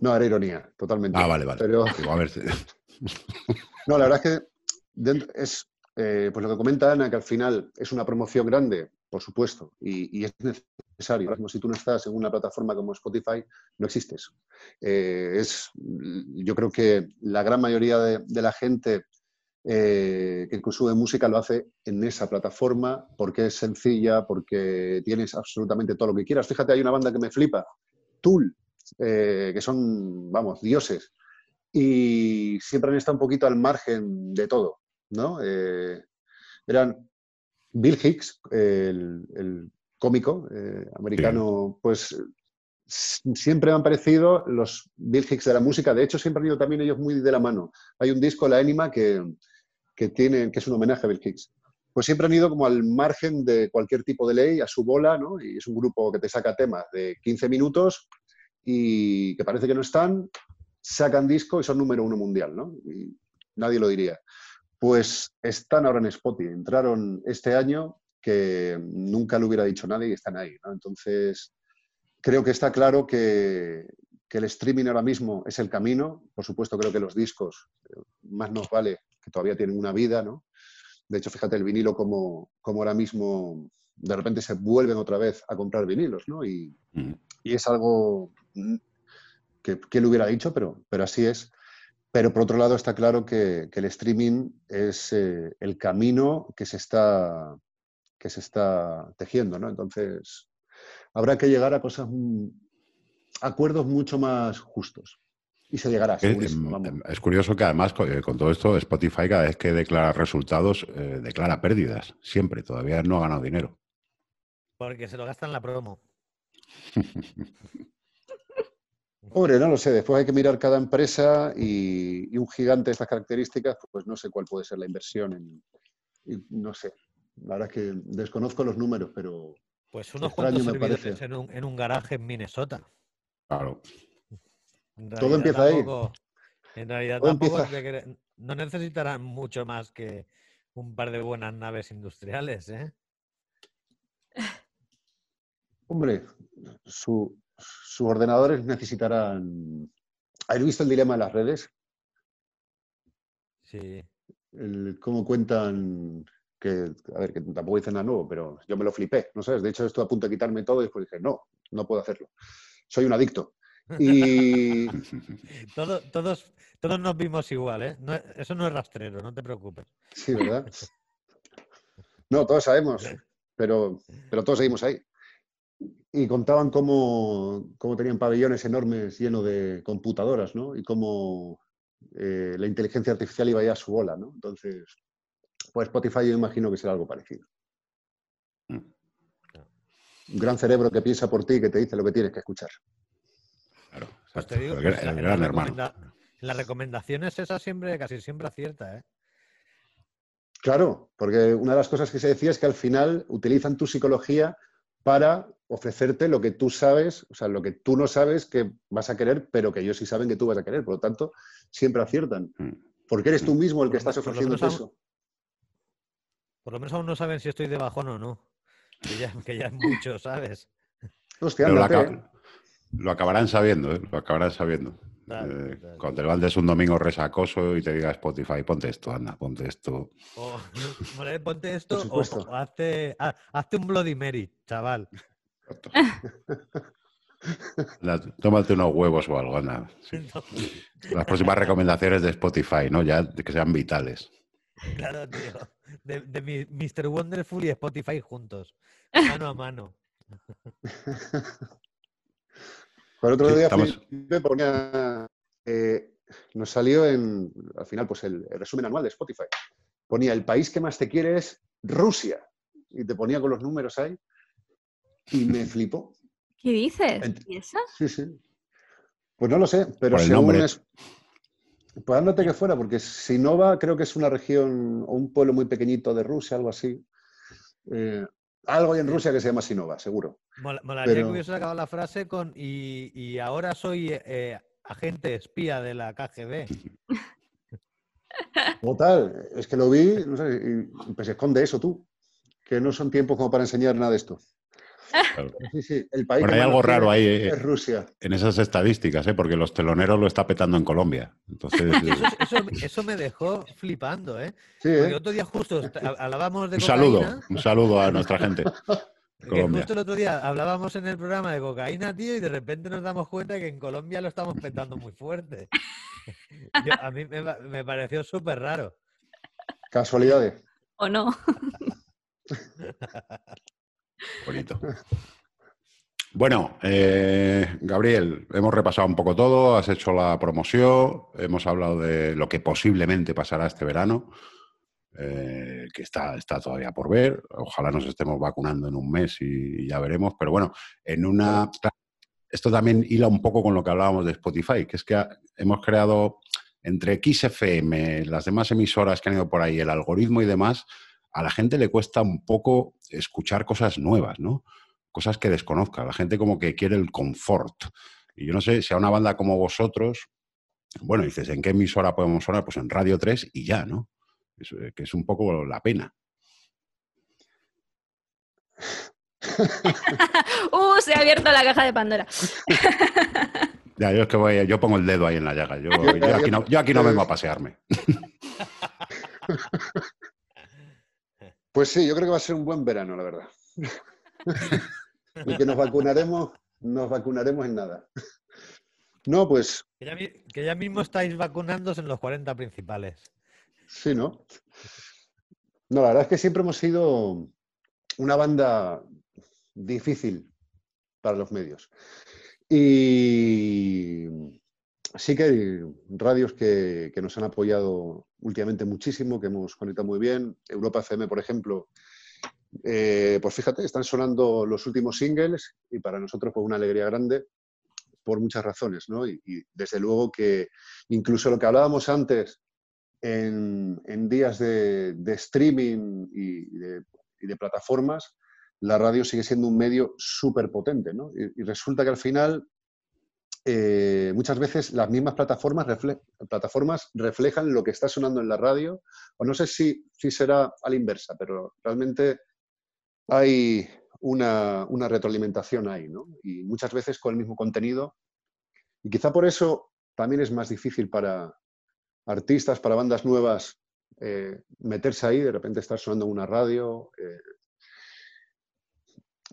No, era ironía, totalmente. Ah, vale, vale. Pero... no, la verdad es que es eh, pues lo que comenta Ana, que al final es una promoción grande, por supuesto, y, es necesario. si tú no estás en una plataforma como Spotify, no existes. Eh, es, yo creo que la gran mayoría de, la gente eh, que consume música lo hace en esa plataforma porque es sencilla, porque tienes absolutamente todo lo que quieras. Fíjate, hay una banda que me flipa, Tool, que son, vamos, dioses. Y siempre han estado un poquito al margen de todo. ¿No? Eh, eran Bill Hicks, el, cómico eh, americano, pues siempre me han parecido los Bill Hicks de la música. De hecho, siempre han ido también ellos muy de la mano. Hay un disco, La Anima, que, que, tiene, que es un homenaje a Bill Hicks. Pues siempre han ido como al margen de cualquier tipo de ley, a su bola, ¿no? Y es un grupo que te saca temas de 15 minutos y que parece que no están, sacan disco y son número uno mundial, ¿no? Y nadie lo diría pues están ahora en Spotify. Entraron este año que nunca lo hubiera dicho nadie y están ahí. Entonces, creo que está claro que, el streaming ahora mismo es el camino. Por supuesto, creo que los discos eh, más nos vale que todavía tienen una vida. ¿no? De hecho, fíjate el vinilo como, como ahora mismo de repente se vuelven otra vez a comprar vinilos. ¿no? Y, mm. es algo que, que lo hubiera dicho, pero, pero así es. Pero por otro lado está claro que, el streaming es eh, el camino que se está, que se está tejiendo, ¿no? Entonces, habrá que llegar a cosas, acuerdos mucho más justos. Y se llegará. Es, es curioso que además con, todo esto Spotify cada vez que declara resultados eh, declara pérdidas, siempre, todavía no ha ganado dinero. Porque se lo gastan en la promo. Pobre, no lo sé. Después hay que mirar cada empresa y, un gigante de estas características, pues no sé cuál puede ser la inversión. En, no sé. La verdad es que desconozco los números, pero. Pues unos cuantos servidores en un, en un garaje en Minnesota. Claro. Todo empieza ahí. En realidad tampoco no necesitarán mucho más que un par de buenas naves industriales, ¿eh? Hombre, su, sus ordenadores necesitarán... ¿Has visto el dilema de las redes? Sí. cómo cuentan que, a ver, que tampoco dicen nada nuevo, pero yo me lo flipé, ¿no sabes? De hecho, estoy a punto de quitarme todo y después dije, no, no puedo hacerlo. Soy un adicto. Y... todos, todos, todos nos vimos igual, ¿eh? eso no es rastrero, no te preocupes. Sí, ¿verdad? No, todos sabemos, pero, pero todos seguimos ahí y contaban cómo, tenían pabellones enormes llenos de computadoras, ¿no? Y cómo eh, la inteligencia artificial iba ya a su bola, ¿no? Entonces, pues Spotify yo imagino que será algo parecido. Mm. Un gran cerebro que piensa por ti y que te dice lo que tienes que escuchar. Claro, pues te digo, gran, hermano. Las recomendaciones esas siempre, casi siempre acierta, ¿eh? Claro, porque una de las cosas que se decía es que al final utilizan tu psicología para ofrecerte lo que tú sabes, o sea, lo que tú no sabes que vas a querer, pero que ellos sí saben que tú vas a querer. Por lo tanto, siempre aciertan. Mm. Porque eres tú mismo el que estás ofreciendo eso. por lo menos aún no saben si estoy de bajón o no. Que ya, es mucho, ¿sabes? Hostia, lo, lo, acabarán sabiendo, ¿eh? Lo acabarán sabiendo. Eh, cuando te levantes un domingo resacoso y te diga Spotify, ponte esto, anda, ponte esto. ponte esto o, hazte, un Bloody Mary, chaval. tómate unos huevos o algo, anda. Las próximas recomendaciones de Spotify, ¿no? Ya que sean vitales. Claro, tío. De, Mr. Wonderful y Spotify juntos, mano a mano. el otro día ponía, eh, nos salió en, al final, pues el, resumen anual de Spotify. Ponía el país que más te quiere es Rusia. Y te ponía con los números ahí. Y me flipó. ¿Qué dices? ¿Y eso? Sí, sí. Pues no lo sé, pero según es. Pues ándate que fuera, porque Sinova creo que es una región o un pueblo muy pequeñito de Rusia, algo así. Eh, algo hay en Rusia que se llama Sinova, seguro. molaría que hubiese sacado la frase con y, ahora soy eh, agente espía de la KGB. Total, es que lo vi, no sé, y pues esconde eso tú, que no son tiempos como para enseñar nada de esto. Sí, sí, el país hay algo raro ahí eh, es Rusia. en esas estadísticas, ¿eh? porque los teloneros lo está petando en Colombia. Entonces, eso, me dejó flipando, ¿eh? Sí, porque otro día justo hablábamos de Un saludo, un saludo a nuestra gente. justo el otro día hablábamos en el programa de cocaína, tío, y de repente nos damos cuenta que en Colombia lo estamos petando muy fuerte. a mí me, pareció súper raro. Casualidades. ¿O no? Bonito. Bueno, eh, Gabriel, hemos repasado un poco todo, has hecho la promoción, hemos hablado de lo que posiblemente pasará este verano. Eh, que está, está todavía por ver. Ojalá nos estemos vacunando en un mes y, ya veremos. Pero bueno, en una. Esto también hila un poco con lo que hablábamos de Spotify, que es que hemos creado entre XFM, las demás emisoras que han ido por ahí, el algoritmo y demás, a la gente le cuesta un poco escuchar cosas nuevas, ¿no? Cosas que desconozca. La gente como que quiere el confort. Y yo no sé si a una banda como vosotros, bueno, dices, ¿en qué emisora podemos sonar? Pues en Radio 3 y ya, ¿no? Eh, que es un poco la pena. uh, se ha abierto la caja de Pandora. ya, yo es que voy, yo pongo el dedo ahí en la llaga. Yo, aquí, no, vengo a pasearme. Pues sí, yo creo que va a ser un buen verano, la verdad. y que nos vacunaremos, nos vacunaremos en nada. No, pues. Que ya, mismo estáis vacunándose en los 40 principales. Sí, ¿no? No, la verdad es que siempre hemos sido una banda difícil para los medios. Y sí que hay radios que, nos han apoyado últimamente muchísimo, que hemos conectado muy bien. Europa FM, por ejemplo, eh, pues fíjate, están sonando los últimos singles y para nosotros pues una alegría grande por muchas razones, ¿no? y desde luego que incluso lo que hablábamos antes en, días de, streaming y de, plataformas, la radio sigue siendo un medio súper potente. ¿no? Y, resulta que al final, eh, muchas veces las mismas plataformas, plataformas reflejan lo que está sonando en la radio, o no sé si, si será a la inversa, pero realmente hay una, una retroalimentación ahí, ¿no? Y muchas veces con el mismo contenido. Y quizá por eso también es más difícil para, artistas, para bandas nuevas, eh, meterse ahí, de repente estar sonando una radio. Eh.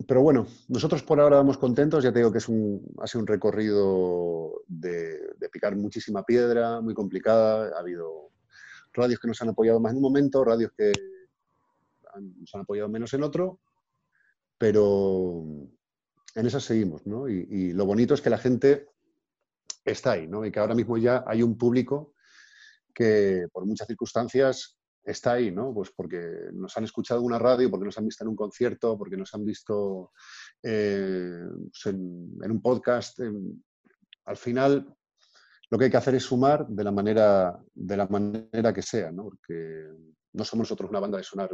Pero bueno, nosotros por ahora vamos contentos, ya te digo que es un, ha sido un recorrido de, picar muchísima piedra, muy complicada, ha habido radios que nos han apoyado más en un momento, radios que nos han apoyado menos en otro, pero en esas seguimos, ¿no? Y, y, lo bonito es que la gente está ahí, ¿no? Y que ahora mismo ya hay un público que por muchas circunstancias está ahí, ¿no? Pues porque nos han escuchado en una radio, porque nos han visto en un concierto, porque nos han visto eh, pues en, un podcast. al final, lo que hay que hacer es sumar de la manera, de la manera que sea, ¿no? Porque no somos nosotros una banda de sonar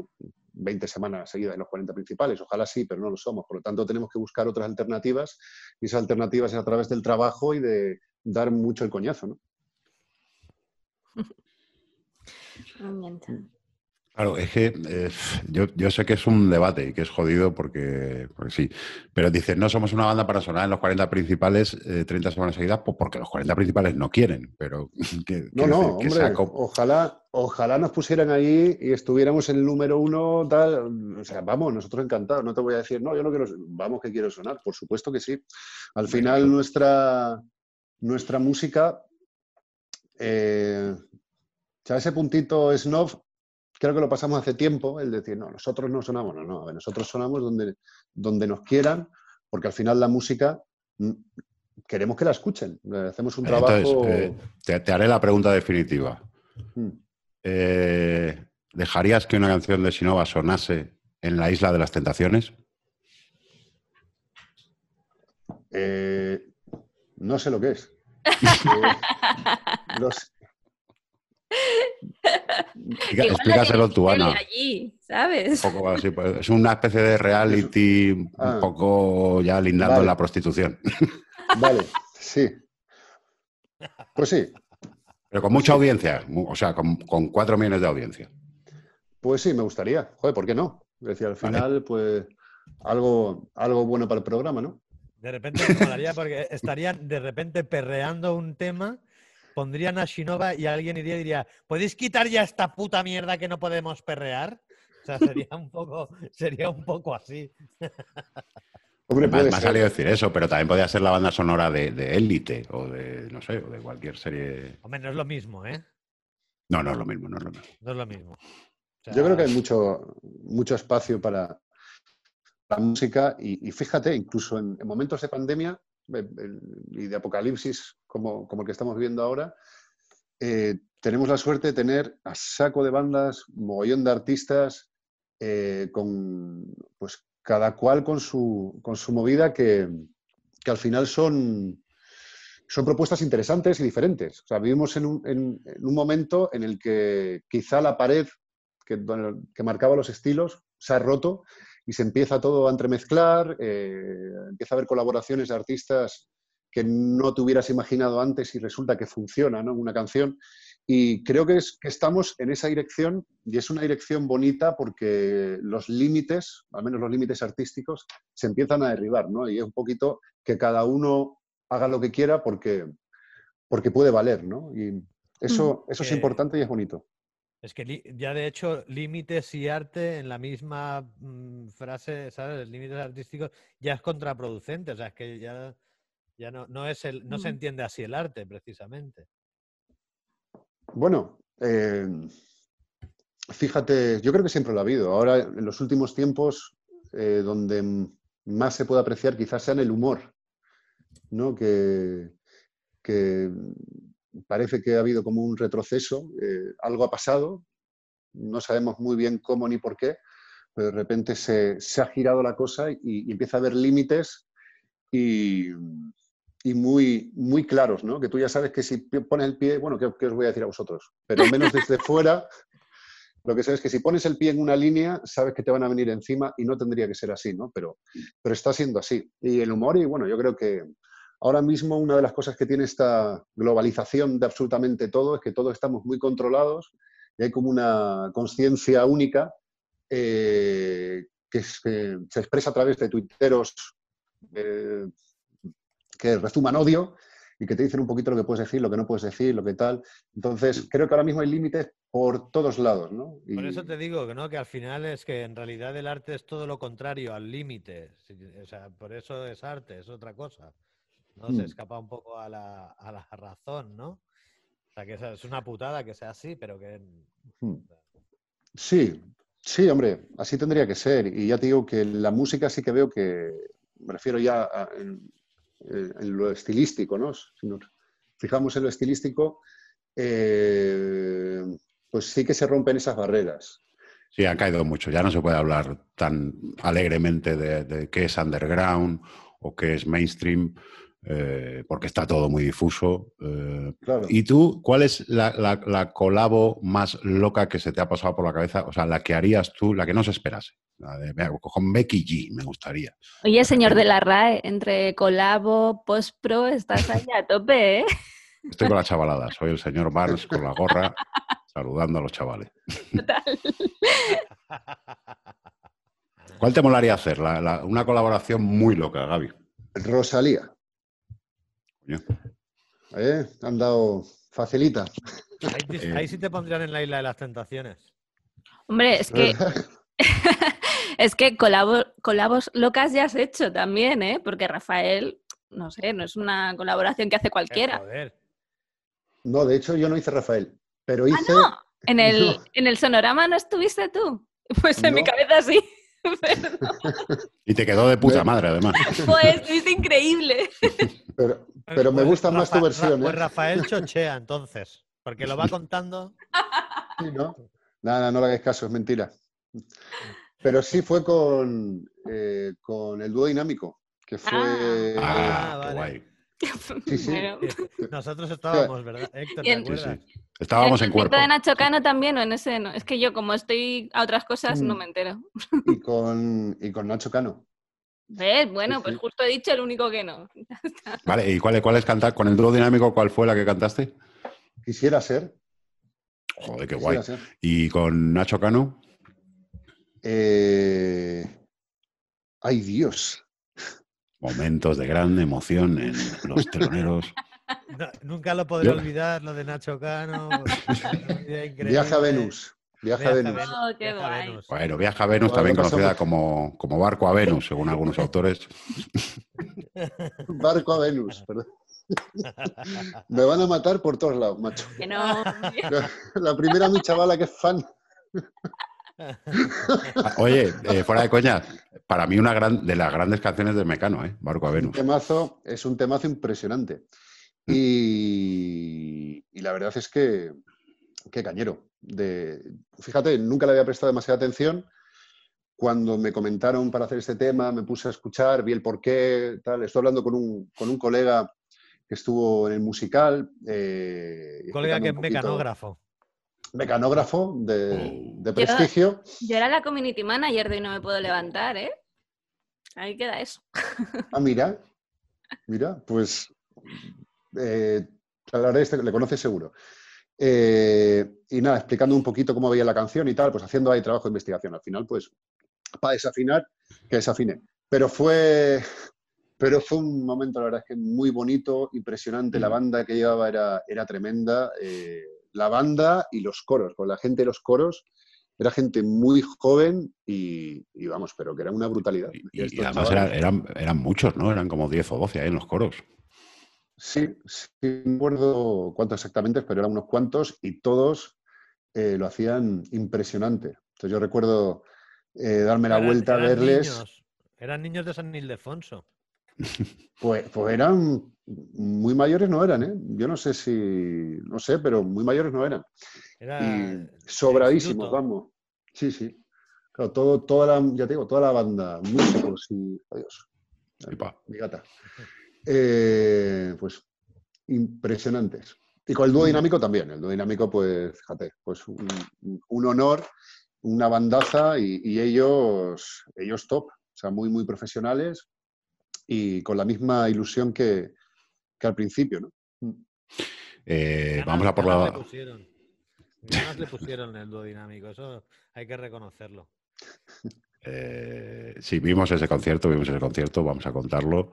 20 semanas seguidas en los 40 principales, ojalá sí, pero no lo somos. Por lo tanto, tenemos que buscar otras alternativas y esas alternativas es a través del trabajo y de dar mucho el coñazo, ¿no? Claro, es que eh, yo, sé que es un debate y que es jodido porque, sí, pero dicen, no somos una banda para sonar en los 40 principales 30 eh, semanas seguidas pues porque los 40 principales no quieren, pero... no, no, hombre, ojalá, ojalá nos pusieran ahí y estuviéramos en el número uno, tal, o sea, vamos, nosotros encantados, no te voy a decir, no, yo no quiero, vamos que quiero sonar, por supuesto que sí. Al final nuestra, nuestra música... Eh, sea, ese puntito snob, creo que lo pasamos hace tiempo, el decir, no, nosotros no sonamos, no, no, nosotros sonamos donde, donde nos quieran, porque al final la música mm, queremos que la escuchen. Hacemos un trabajo. Eh, te, haré la pregunta definitiva. Mm. Eh, ¿Dejarías que una canción de Sinova sonase en la Isla de las Tentaciones? Eh, no sé lo que es. los, Explícaselo tú, Ana. ¿sabes? Pues, es una especie de reality un ah. poco ya lindando en la prostitución. Vale, sí. Pues sí. Pero con mucha audiencia, o sea, con, cuatro millones de audiencia. Pues sí, me gustaría. Joder, ¿por qué no? Es decir, al final, pues algo, algo bueno para el programa, ¿no? De repente me molaría porque estarían de repente perreando un tema, pondrían a Shinova y alguien iría y diría, ¿podéis quitar ya esta puta mierda que no podemos perrear? O sea, sería un poco, sería un poco así. Hombre, me, ha salido decir eso, pero también podría ser la banda sonora de Élite o de, no sé, o de cualquier serie. Hombre, no es lo mismo, ¿eh? No, no es lo mismo, no es lo mismo. No es lo mismo. Yo creo que hay mucho, mucho espacio para la música y, fíjate, incluso en, momentos de pandemia y de apocalipsis como, el que estamos viviendo ahora, eh, tenemos la suerte de tener a saco de bandas, mogollón de artistas, eh, con pues cada cual con su, con su movida que, que al final son, son propuestas interesantes y diferentes. O sea, vivimos en un, en, un momento en el que quizá la pared que, que, marcaba los estilos se ha roto y se empieza todo a entremezclar, eh, empieza a haber colaboraciones de artistas que no te hubieras imaginado antes y resulta que funciona ¿no? una canción. Y creo que, es, que estamos en esa dirección y es una dirección bonita porque los límites, al menos los límites artísticos, se empiezan a derribar, ¿no? Y es un poquito que cada uno haga lo que quiera porque, porque puede valer, ¿no? Y eso, mm. eso es importante y es bonito. Es que ya de hecho, límites y arte en la misma mm, frase, ¿sabes? Límites artísticos ya es contraproducente, o sea, es que ya, ya no, no, es el, no se mm. entiende así el arte, precisamente. Bueno, eh, fíjate, yo creo que siempre lo ha habido. Ahora, en los últimos tiempos, eh, donde más se puede apreciar quizás sea en el humor, ¿no? Que, parece que ha habido como un retroceso, eh, algo ha pasado, no sabemos muy bien cómo ni por qué, pero de repente se, ha girado la cosa y, empieza a haber límites y, muy, muy claros, ¿no? Que tú ya sabes que si pones el pie, bueno, ¿qué, os voy a decir a vosotros? Pero menos desde fuera, lo que sabes es que si pones el pie en una línea, sabes que te van a venir encima y no tendría que ser así, ¿no? Pero, pero está siendo así. Y el humor, y bueno, yo creo que Ahora mismo una de las cosas que tiene esta globalización de absolutamente todo es que todos estamos muy controlados y hay como una conciencia única eh, que, se expresa a través de tuiteros eh, que rezuman odio y que te dicen un poquito lo que puedes decir, lo que no puedes decir, lo que tal. Entonces, creo que ahora mismo hay límites por todos lados, ¿no? Por eso te digo ¿no? que al final es que en realidad el arte es todo lo contrario al límite. O sea, por eso es arte, es otra cosa. ¿no? Se mm. escapa un poco a la, a la razón, ¿no? O sea, que es una putada que sea así, pero que... Mm. Sí, sí, hombre, así tendría que ser. Y ya te digo que la música sí que veo que, me refiero ya en, lo estilístico, ¿no? Si nos fijamos en lo estilístico, eh, pues sí que se rompen esas barreras. Sí, ha caído mucho. Ya no se puede hablar tan alegremente de, de qué es underground o qué es mainstream, eh, porque está todo muy difuso. Eh, ¿Y tú, cuál es la, la, colabo más loca que se te ha pasado por la cabeza? O sea, la que harías tú, la que no se esperase. con Becky G, me gustaría. Oye, señor de la RAE, entre colabo, post-pro, estás ahí a tope, ¿eh? Estoy con la chavalada, soy el señor Barnes con la gorra, saludando a los chavales. Total. ¿Cuál te molaría hacer? una colaboración muy loca, Gaby. Rosalía. ¿Eh? Han dado facilita. Ahí, sí te pondrían en la isla de las tentaciones. Hombre, es que. es que colabos locas ya has hecho también, ¿eh? Porque Rafael, no sé, no es una colaboración que hace cualquiera. No, de hecho yo no hice Rafael, pero ah, hice. no. En el, en el sonorama no estuviste tú. Pues en mi cabeza sí. y te quedó de puta madre, además. Pues, es increíble. Pero, pero me gusta más tu versión. Pues ¿eh? Rafael chochea, entonces, porque lo va contando. Sí, ¿no? Nada, no le hagáis caso, es mentira. Pero sí fue con, eh, con el dúo dinámico, que fue. Ah, ah guay. Sí, sí. Nosotros estábamos, ¿verdad? Héctor, ¿te acuerdas? Estábamos en cuerpo. de Nacho Cano también o en ese? No? Es que yo, como estoy a otras cosas, no mm. me entero. Y con, y con Nacho Cano. ¿Ves? Bueno, pues justo he dicho el único que no. vale, ¿y cuál, cuál es cantar? ¿Con el dúo dinámico cuál fue la que cantaste? Quisiera ser. Joder, qué guay. ¿Y con Nacho Cano? Eh, Ay, Dios. Momentos de gran emoción en los teloneros. nunca lo podré olvidar, lo de Nacho Cano. Viaje a Venus. Viaja a Venus. Oh, bueno, Viaja a Venus, también conocida como, como Barco a Venus, según algunos autores. Barco a Venus, perdón. Me van a matar por todos lados, macho. Que no. La, primera mi chavala que es fan. Oye, eh, fuera de coña, para mí una gran, de las grandes canciones de Mecano, ¿eh? Barco a Venus. temazo, es un temazo impresionante. Mm. Y, y la verdad es que, qué cañero. De, fíjate, nunca le había prestado demasiada atención. Cuando me comentaron para hacer este tema, me puse a escuchar, vi el porqué, tal. Estoy hablando con un, con un colega que estuvo en el musical. Eh, colega que es mecanógrafo. Mecanógrafo de, de prestigio. Yo, era la community manager de hoy no me puedo levantar, ¿eh? Ahí queda eso. Ah, mira. Mira, pues eh, este, le conoce seguro. Eh, y nada, explicando un poquito cómo veía la canción y tal, pues haciendo ahí trabajo de investigación. Al final, pues, para desafinar, que desafine. Pero fue, pero fue un momento, la verdad es que muy bonito, impresionante. La mm. banda que llevaba era, era tremenda. Eh, la banda y los coros, con la gente de los coros. Era gente muy joven y, vamos, pero que era una brutalidad. Y, además eran, eran, muchos, ¿no? Eran como 10 o 12 ahí en los coros. Sí, sí, no recuerdo cuántos exactamente, pero eran unos cuantos y todos eh, lo hacían impresionante. Entonces yo recuerdo eh, darme la vuelta a verles. eran niños de San Ildefonso. Pues, pues eran muy mayores, no eran, ¿eh? Yo no sé si, no sé, pero muy mayores no eran. y sobradísimos, vamos. Sí, sí. Claro, todo, toda la, ya te digo, toda la banda, músicos y. Adiós. Mi gata. Eh, pues impresionantes. Y con el dúo dinámico también. El dúo dinámico, pues, fíjate, pues un, honor, una bandaza y, ellos, ellos top. O sea, muy, muy profesionales y con la misma ilusión que, al principio, ¿no? Mm. Eh, vamos a por la... Le pusieron. le pusieron el dúo dinámico, eso hay que reconocerlo. Eh, sí, vimos ese concierto, vimos ese concierto, vamos a contarlo.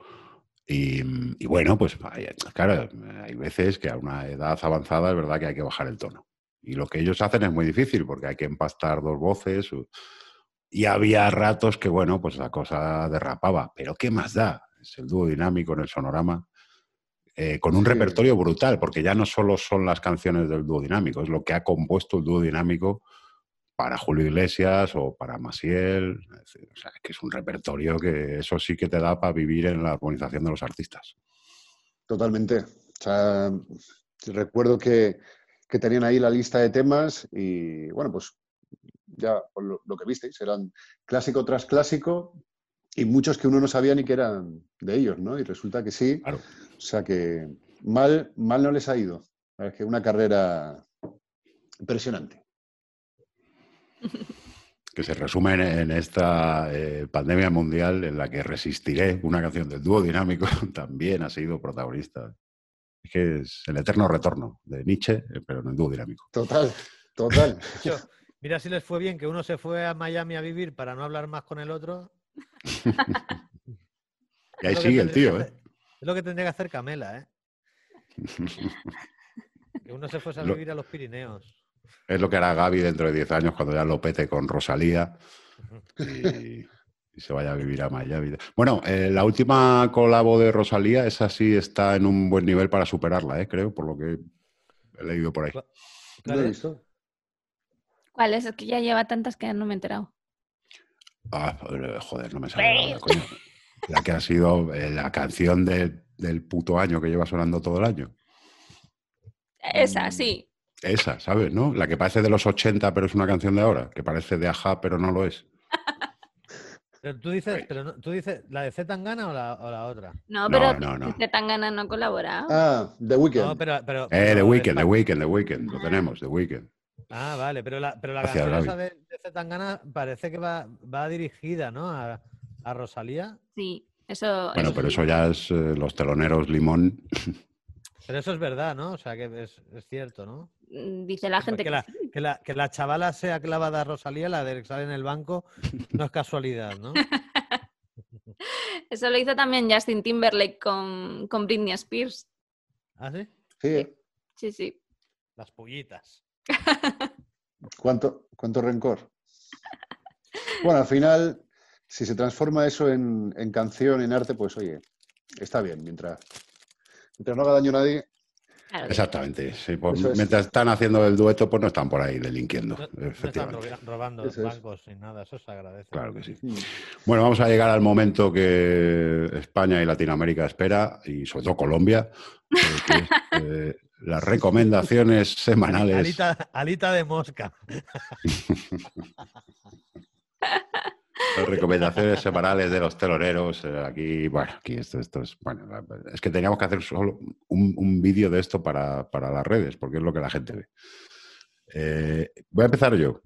Y, bueno, pues claro, hay veces que a una edad avanzada es verdad que hay que bajar el tono. Y lo que ellos hacen es muy difícil porque hay que empastar dos voces. Y había ratos que, bueno, pues la cosa derrapaba. Pero ¿qué más da? Es el dúo dinámico en el sonorama. Eh, con un repertorio brutal, porque ya no solo son las canciones del dúo dinámico, es lo que ha compuesto el dúo dinámico para Julio Iglesias o para Masiel. O sea, que es un repertorio que eso sí que te da para vivir en la armonización de los artistas. Totalmente. O sea, recuerdo que, tenían ahí la lista de temas y, bueno, pues ya lo, lo, que visteis, eran clásico tras clásico y muchos que uno no sabía ni que eran de ellos, ¿no? Y resulta que sí. Claro. O sea que mal, mal no les ha ido. Es que una carrera impresionante que se resume en, esta eh, pandemia mundial en la que resistiré una canción del dúo dinámico también ha sido protagonista. Es que es el eterno retorno de Nietzsche, eh, pero en el dúo dinámico. Total, total. mira si les fue bien que uno se fue a Miami a vivir para no hablar más con el otro. y ahí sigue el tío, ¿eh? Es lo que tendría que hacer Camela, ¿eh? que uno se fuese a vivir a los Pirineos. Es lo que hará Gaby dentro de 10 años cuando ya lo pete con Rosalía y, se vaya a vivir a Miami. Bueno, eh, la última colabo de Rosalía, esa sí está en un buen nivel para superarla, ¿eh? creo, por lo que he leído por ahí. ¿Cuál es? ¿Cuál es? Es que ya lleva tantas que no me he enterado. Ah, joder, no me sale La que ha sido eh, la canción del puto año que lleva sonando todo el año. Esa, sí. Esa, ¿sabes? ¿No? La que parece de los 80, pero es una canción de ahora, que parece de Aja, pero no lo es. Pero tú dices, pero tú dices, ¿la de Z Tangana o la, o la otra? No, pero no, no, Z Tangana no colabora. Ah, The Weeknd. No, pero, pero, eh, The Weeknd, The Weeknd, The Weeknd, lo tenemos, The Weeknd. Ah, vale, pero la, pero la canción esa de, de Z Tangana parece que va, va dirigida, ¿no? A, a Rosalía. Sí, eso. Bueno, pero eso ya es eh, los teloneros limón. Pero eso es verdad, ¿no? O sea, que es, es cierto, ¿no? Mm, dice la gente que, la, que, la, que, la, chavala sea clavada a Rosalía, la de que sale en el banco, no es casualidad, ¿no? Eso lo hizo también Justin Timberlake con, con Britney Spears. ¿Ah, sí? Sí. Sí, sí. Las pullitas. ¿Cuánto, ¿Cuánto rencor? Bueno, al final, si se transforma eso en, en canción, en arte, pues oye, está bien. Mientras, mientras no haga daño a nadie, Exactamente. Pues mientras están haciendo el dueto, pues no están por ahí delinquiendo. No, están robando bancos ni nada, eso se agradece. Claro que sí. Bueno, vamos a llegar al momento que España y Latinoamérica espera, y sobre todo Colombia, eh, las recomendaciones semanales. Alita, alita de mosca. Las recomendaciones semanales de los teloneros. Eh, aquí, bueno, aquí esto, esto es. Bueno, es que teníamos que hacer solo un, vídeo de esto para, las redes, porque es lo que la gente ve. Eh, voy a empezar yo.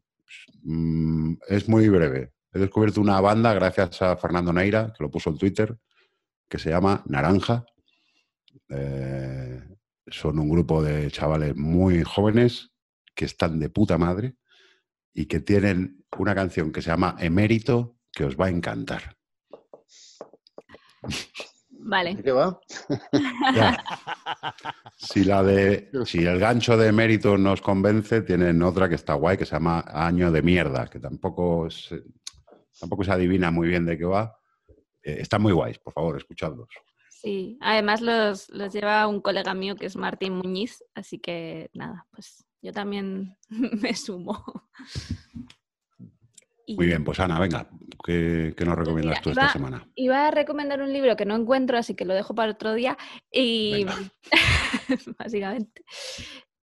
Mm, es muy breve. He descubierto una banda gracias a Fernando Neira, que lo puso en Twitter, que se llama Naranja. Eh, son un grupo de chavales muy jóvenes que están de puta madre y que tienen una canción que se llama Emérito que os va a encantar. Vale. ¿Qué va? Si, la de, si el gancho de mérito nos convence, tienen otra que está guay, que se llama Año de Mierda, que tampoco, tampoco se adivina muy bien de qué va. Eh, están muy guays, por favor, escuchadlos. Sí, además los, los lleva un colega mío que es Martín Muñiz, así que nada, pues yo también me sumo. Muy bien, pues Ana, venga, ¿qué, nos recomiendas tú esta semana? Iba a recomendar un libro que no encuentro, así que lo dejo para otro día. Y básicamente.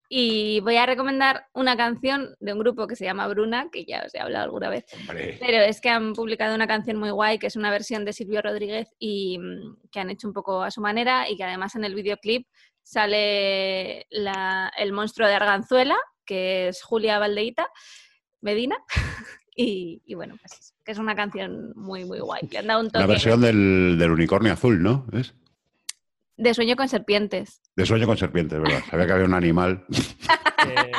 Y voy a recomendar una canción de un grupo que se llama Bruna, que ya os he hablado alguna vez. Pero es que han publicado una canción muy guay, que es una versión de Silvio Rodríguez y mm, que han hecho un poco a su manera y que además en el videoclip sale el monstruo de Arganzuela, que es Julia Valdeita Medina. Y, bueno, pues que es una canción muy, muy guay. La versión del, unicornio azul, ¿no? ¿Es? De sueño con serpientes. De sueño con serpientes, ¿verdad? Sabía que había un animal. Eh,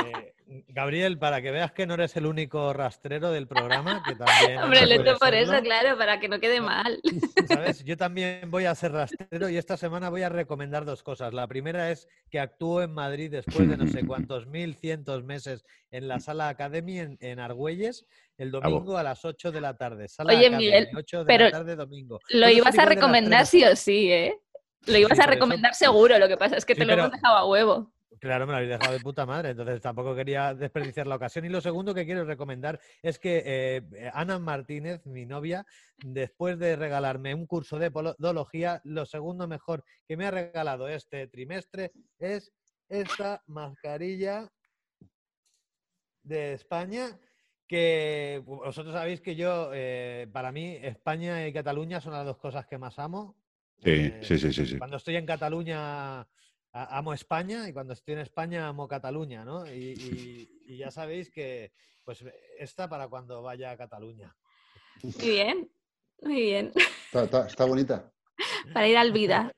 Gabriel, para que veas que no eres el único rastrero del programa, que también. Hombre, lo he por eso, claro, para que no quede mal. ¿Sabes? Yo también voy a ser rastrero y esta semana voy a recomendar dos cosas. La primera es que actúo en Madrid después de no sé cuántos mil cientos meses en la Sala Academy en, Argüelles el domingo a las 8 de la tarde. Sala Oye, Miguel, 8 de pero la tarde domingo. Lo ibas a recomendar sí o sí, ¿eh? Lo ibas a recomendar seguro, lo que pasa es que te lo hemos dejado a huevo. Claro, me lo habéis dejado de puta madre, entonces tampoco quería desperdiciar la ocasión. Y lo segundo que quiero recomendar es que eh, Ana Martínez, mi novia, después de regalarme un curso de podología, lo segundo mejor que me ha regalado este trimestre es esta mascarilla de España que vosotros sabéis que yo, eh, para mí, España y Cataluña son las dos cosas que más amo. Sí, sí, sí, sí, Cuando estoy en Cataluña amo España y cuando estoy en España amo Cataluña, ¿no? Y, ya sabéis que, pues, esta para cuando vaya a Cataluña. Muy bien, muy bien. Está, bonita. Para ir al vida.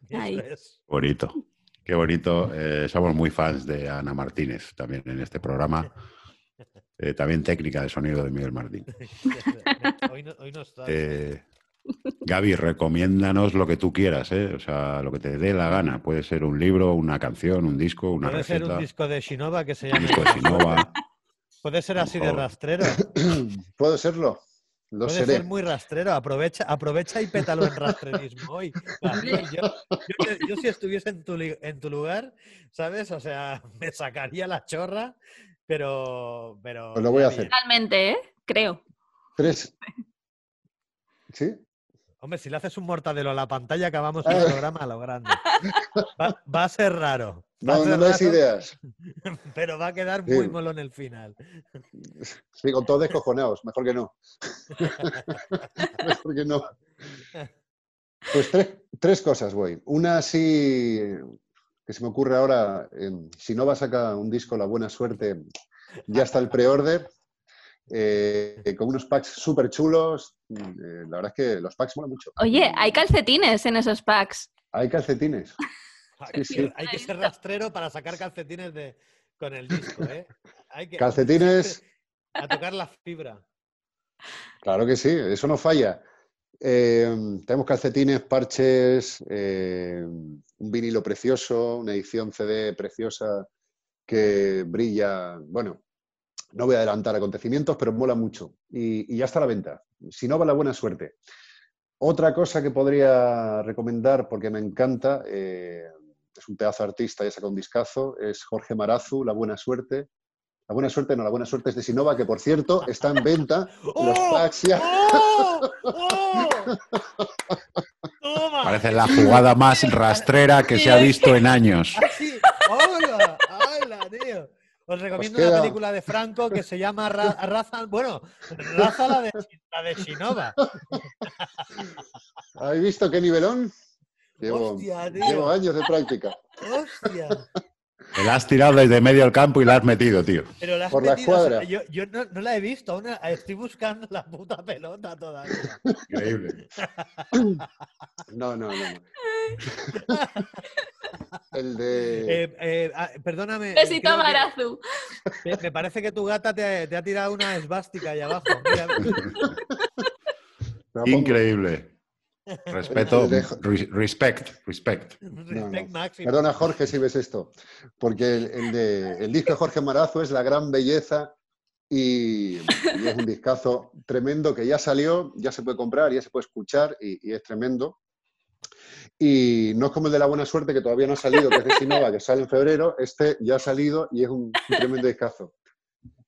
Ahí. Bonito. Qué bonito. Eh, somos muy fans de Ana Martínez también en este programa. Eh, también técnica de sonido de Miguel Martín. hoy no, hoy no está. Eh, Gaby, recomiéndanos lo que tú quieras, ¿eh? o sea, lo que te dé la gana. Puede ser un libro, una canción, un disco, una Puede ser un disco de Shinova que se llama. Puede ser así de rastrero. Puede serlo. Lo Puede ser muy rastrero. Aprovecha, aprovecha y pétalo en rastrerismo hoy. Yo, si estuviese en tu, en tu lugar, ¿sabes? O sea, me sacaría la chorra, pero. pero pues lo voy a hacer. Totalmente, ¿eh? Creo. Tres. ¿Sí? Hombre, si le haces un mortadelo a la pantalla, acabamos el programa a lo grande. Va, a ser raro. no, no das ideas. Pero va a quedar muy molón el final. Sí, con todos descojonados. Mejor que no. Mejor que no. Pues tres, cosas, voy. Una sí que se me ocurre ahora. si no va a sacar un disco La Buena Suerte, ya está el pre-order. Eh, con unos packs súper chulos. Eh, la verdad es que los packs molan mucho. Oye, hay calcetines en esos packs. Hay calcetines. Hay que ser rastrero para sacar calcetines de, con el disco, ¿eh? calcetines. A tocar la fibra. Claro que sí, eso no falla. Eh, tenemos calcetines, parches, eh, un vinilo precioso, una edición CD preciosa que brilla. Bueno, no voy a adelantar acontecimientos, pero mola mucho. Y, ya está a la venta. Si no, va la buena suerte. Otra cosa que podría recomendar, porque me encanta, eh, es un pedazo artista y saca un discazo, es Jorge Marazu, La Buena Suerte. La buena suerte, no, la buena suerte es de Sinova, que por cierto está en venta. los ¡Oh! packs ya. ¡Oh! ¡Oh! Parece la jugada más rastrera que se ha visto en años. Os recomiendo una película de Franco que se llama Raza, bueno, Raza la de, la de Sinova. ¿Habéis visto qué nivelón? Llevo, llevo años de práctica. ¡Hostia! Te la has tirado desde medio del campo y la has metido, tío. Pero la has Por metido, la cuadra. yo, yo no, no, la he visto, aún estoy buscando la puta pelota todavía. Increíble. No, no, no. El de. Eh, eh, ah, perdóname. Besito Marazu. Me, me, parece que tu gata te, te ha tirado una esvástica ahí abajo. Increíble. Respeto, respect, respect. Perdona, Jorge, si ves esto, porque el, de, el disco de Jorge Marazo es la gran belleza y, es un discazo tremendo que ya salió, ya se puede comprar, ya se puede escuchar y, es tremendo. Y no es como el de la buena suerte que todavía no ha salido, que es de Sinova, que sale en febrero, este ya ha salido y es un, tremendo discazo.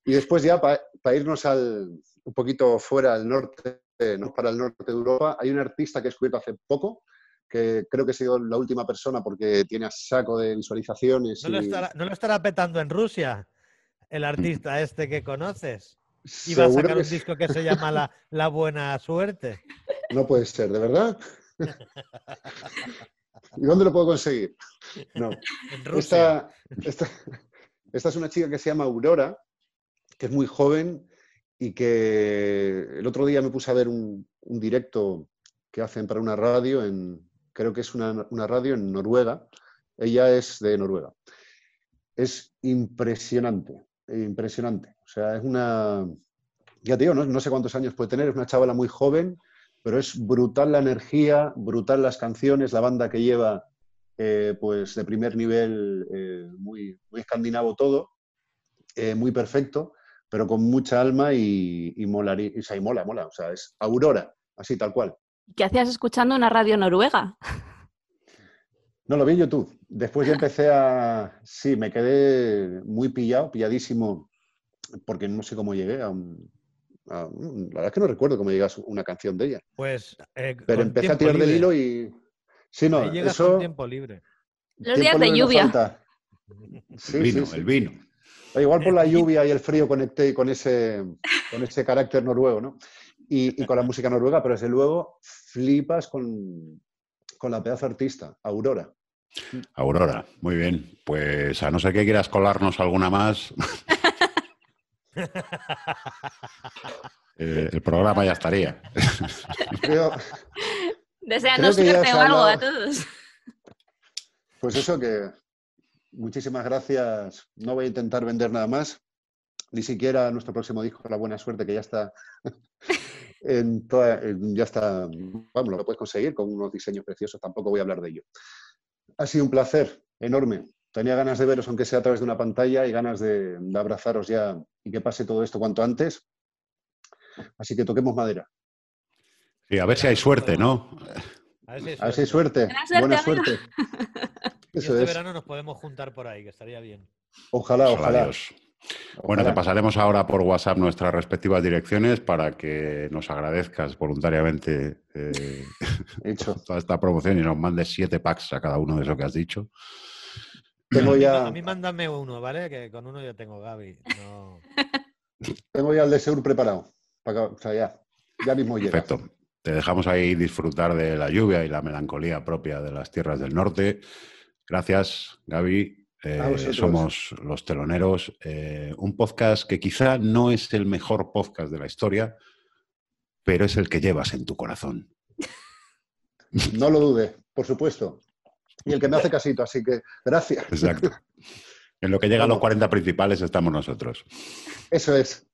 Y después ya para irnos al, un poquito fuera al norte no para el norte de Europa. Hay un artista que he descubierto hace poco, que creo que ha sido la última persona porque tiene a saco de visualizaciones. ¿No, lo, estará, petando en Rusia el artista este que conoces? ¿Y va a sacar un disco que se llama la, Buena Suerte? No puede ser, ¿de verdad? ¿Y dónde lo puedo conseguir? No. En Rusia. esta, es una chica que se llama Aurora, que es muy joven y que el otro día me puse a ver un, directo que hacen para una radio, en, creo que es una, radio en Noruega. Ella es de Noruega. Es impresionante, impresionante. O sea, es una, ya te digo, no, sé cuántos años puede tener, es una chavala muy joven, pero es brutal la energía, brutal las canciones, la banda que lleva, eh, pues de primer nivel, eh, muy, muy escandinavo todo, eh, muy perfecto pero con mucha alma y, y, mola, y, mola, mola. O sea, es Aurora, así tal cual. ¿Qué hacías escuchando una radio noruega? No, lo vi en YouTube. Después ya empecé a... Sí, me quedé muy pillado, pilladísimo, porque no sé cómo llegué a un... la verdad es que no recuerdo cómo llegas a una canción de ella. Pues... Eh, pero empecé a tirar del hilo y... Sí, no, llegas eso... tiempo libre. Los días de lluvia. Sí, el vino, el vino. Igual por la lluvia y el frío conecté con ese, con ese carácter noruego, ¿no? Y, con la música noruega, pero desde luego flipas con, con la pedazo artista, Aurora. Aurora, muy bien. Pues a no ser que quieras colarnos alguna más. Eh, el programa ya estaría. Creo, Deseanos suerte o algo a todos. Pues eso que muchísimas gracias. No voy a intentar vender nada más, ni siquiera nuestro próximo disco, La Buena Suerte, que ya está en toda, ya está, vamos, lo puedes conseguir con unos diseños preciosos, tampoco voy a hablar de ello. Ha sido un placer enorme. Tenía ganas de veros, aunque sea a través de una pantalla, y ganas de, abrazaros ya y que pase todo esto cuanto antes. Así que toquemos madera. Sí, a ver si hay suerte, ¿no? A ver si hay suerte. Buena suerte. Eso este verano nos podemos juntar por ahí, que estaría bien. Ojalá, ojalá. Bueno, te pasaremos ahora por WhatsApp nuestras respectivas direcciones para que nos agradezcas voluntariamente eh, toda esta promoción y nos mandes siete packs a cada uno de eso que has dicho. Tengo ya... A mí mándame uno, ¿vale? Que con uno yo tengo Gaby. tengo ya el de Seur preparado. o sea, ya, ya mismo llega. Perfecto. Te dejamos ahí disfrutar de la lluvia y la melancolía propia de las tierras del norte. Gracias, Gaby. Eh, somos los teloneros. Eh, un podcast que quizá no es el mejor podcast de la historia, pero es el que llevas en tu corazón. No lo dude, por supuesto. Y el que me hace casito, así que gracias. Exacto. En lo que llega a los 40 principales estamos nosotros. Eso es.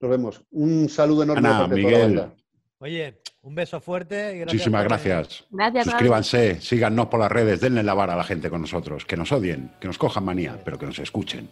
Nos vemos. Un saludo enorme Ana, Miguel, Oye, un beso fuerte. Y Muchísimas gracias. Gracias. Suscríbanse, síganos por las redes, denle la vara a la gente con nosotros. Que nos odien, que nos cojan manía, pero que nos escuchen.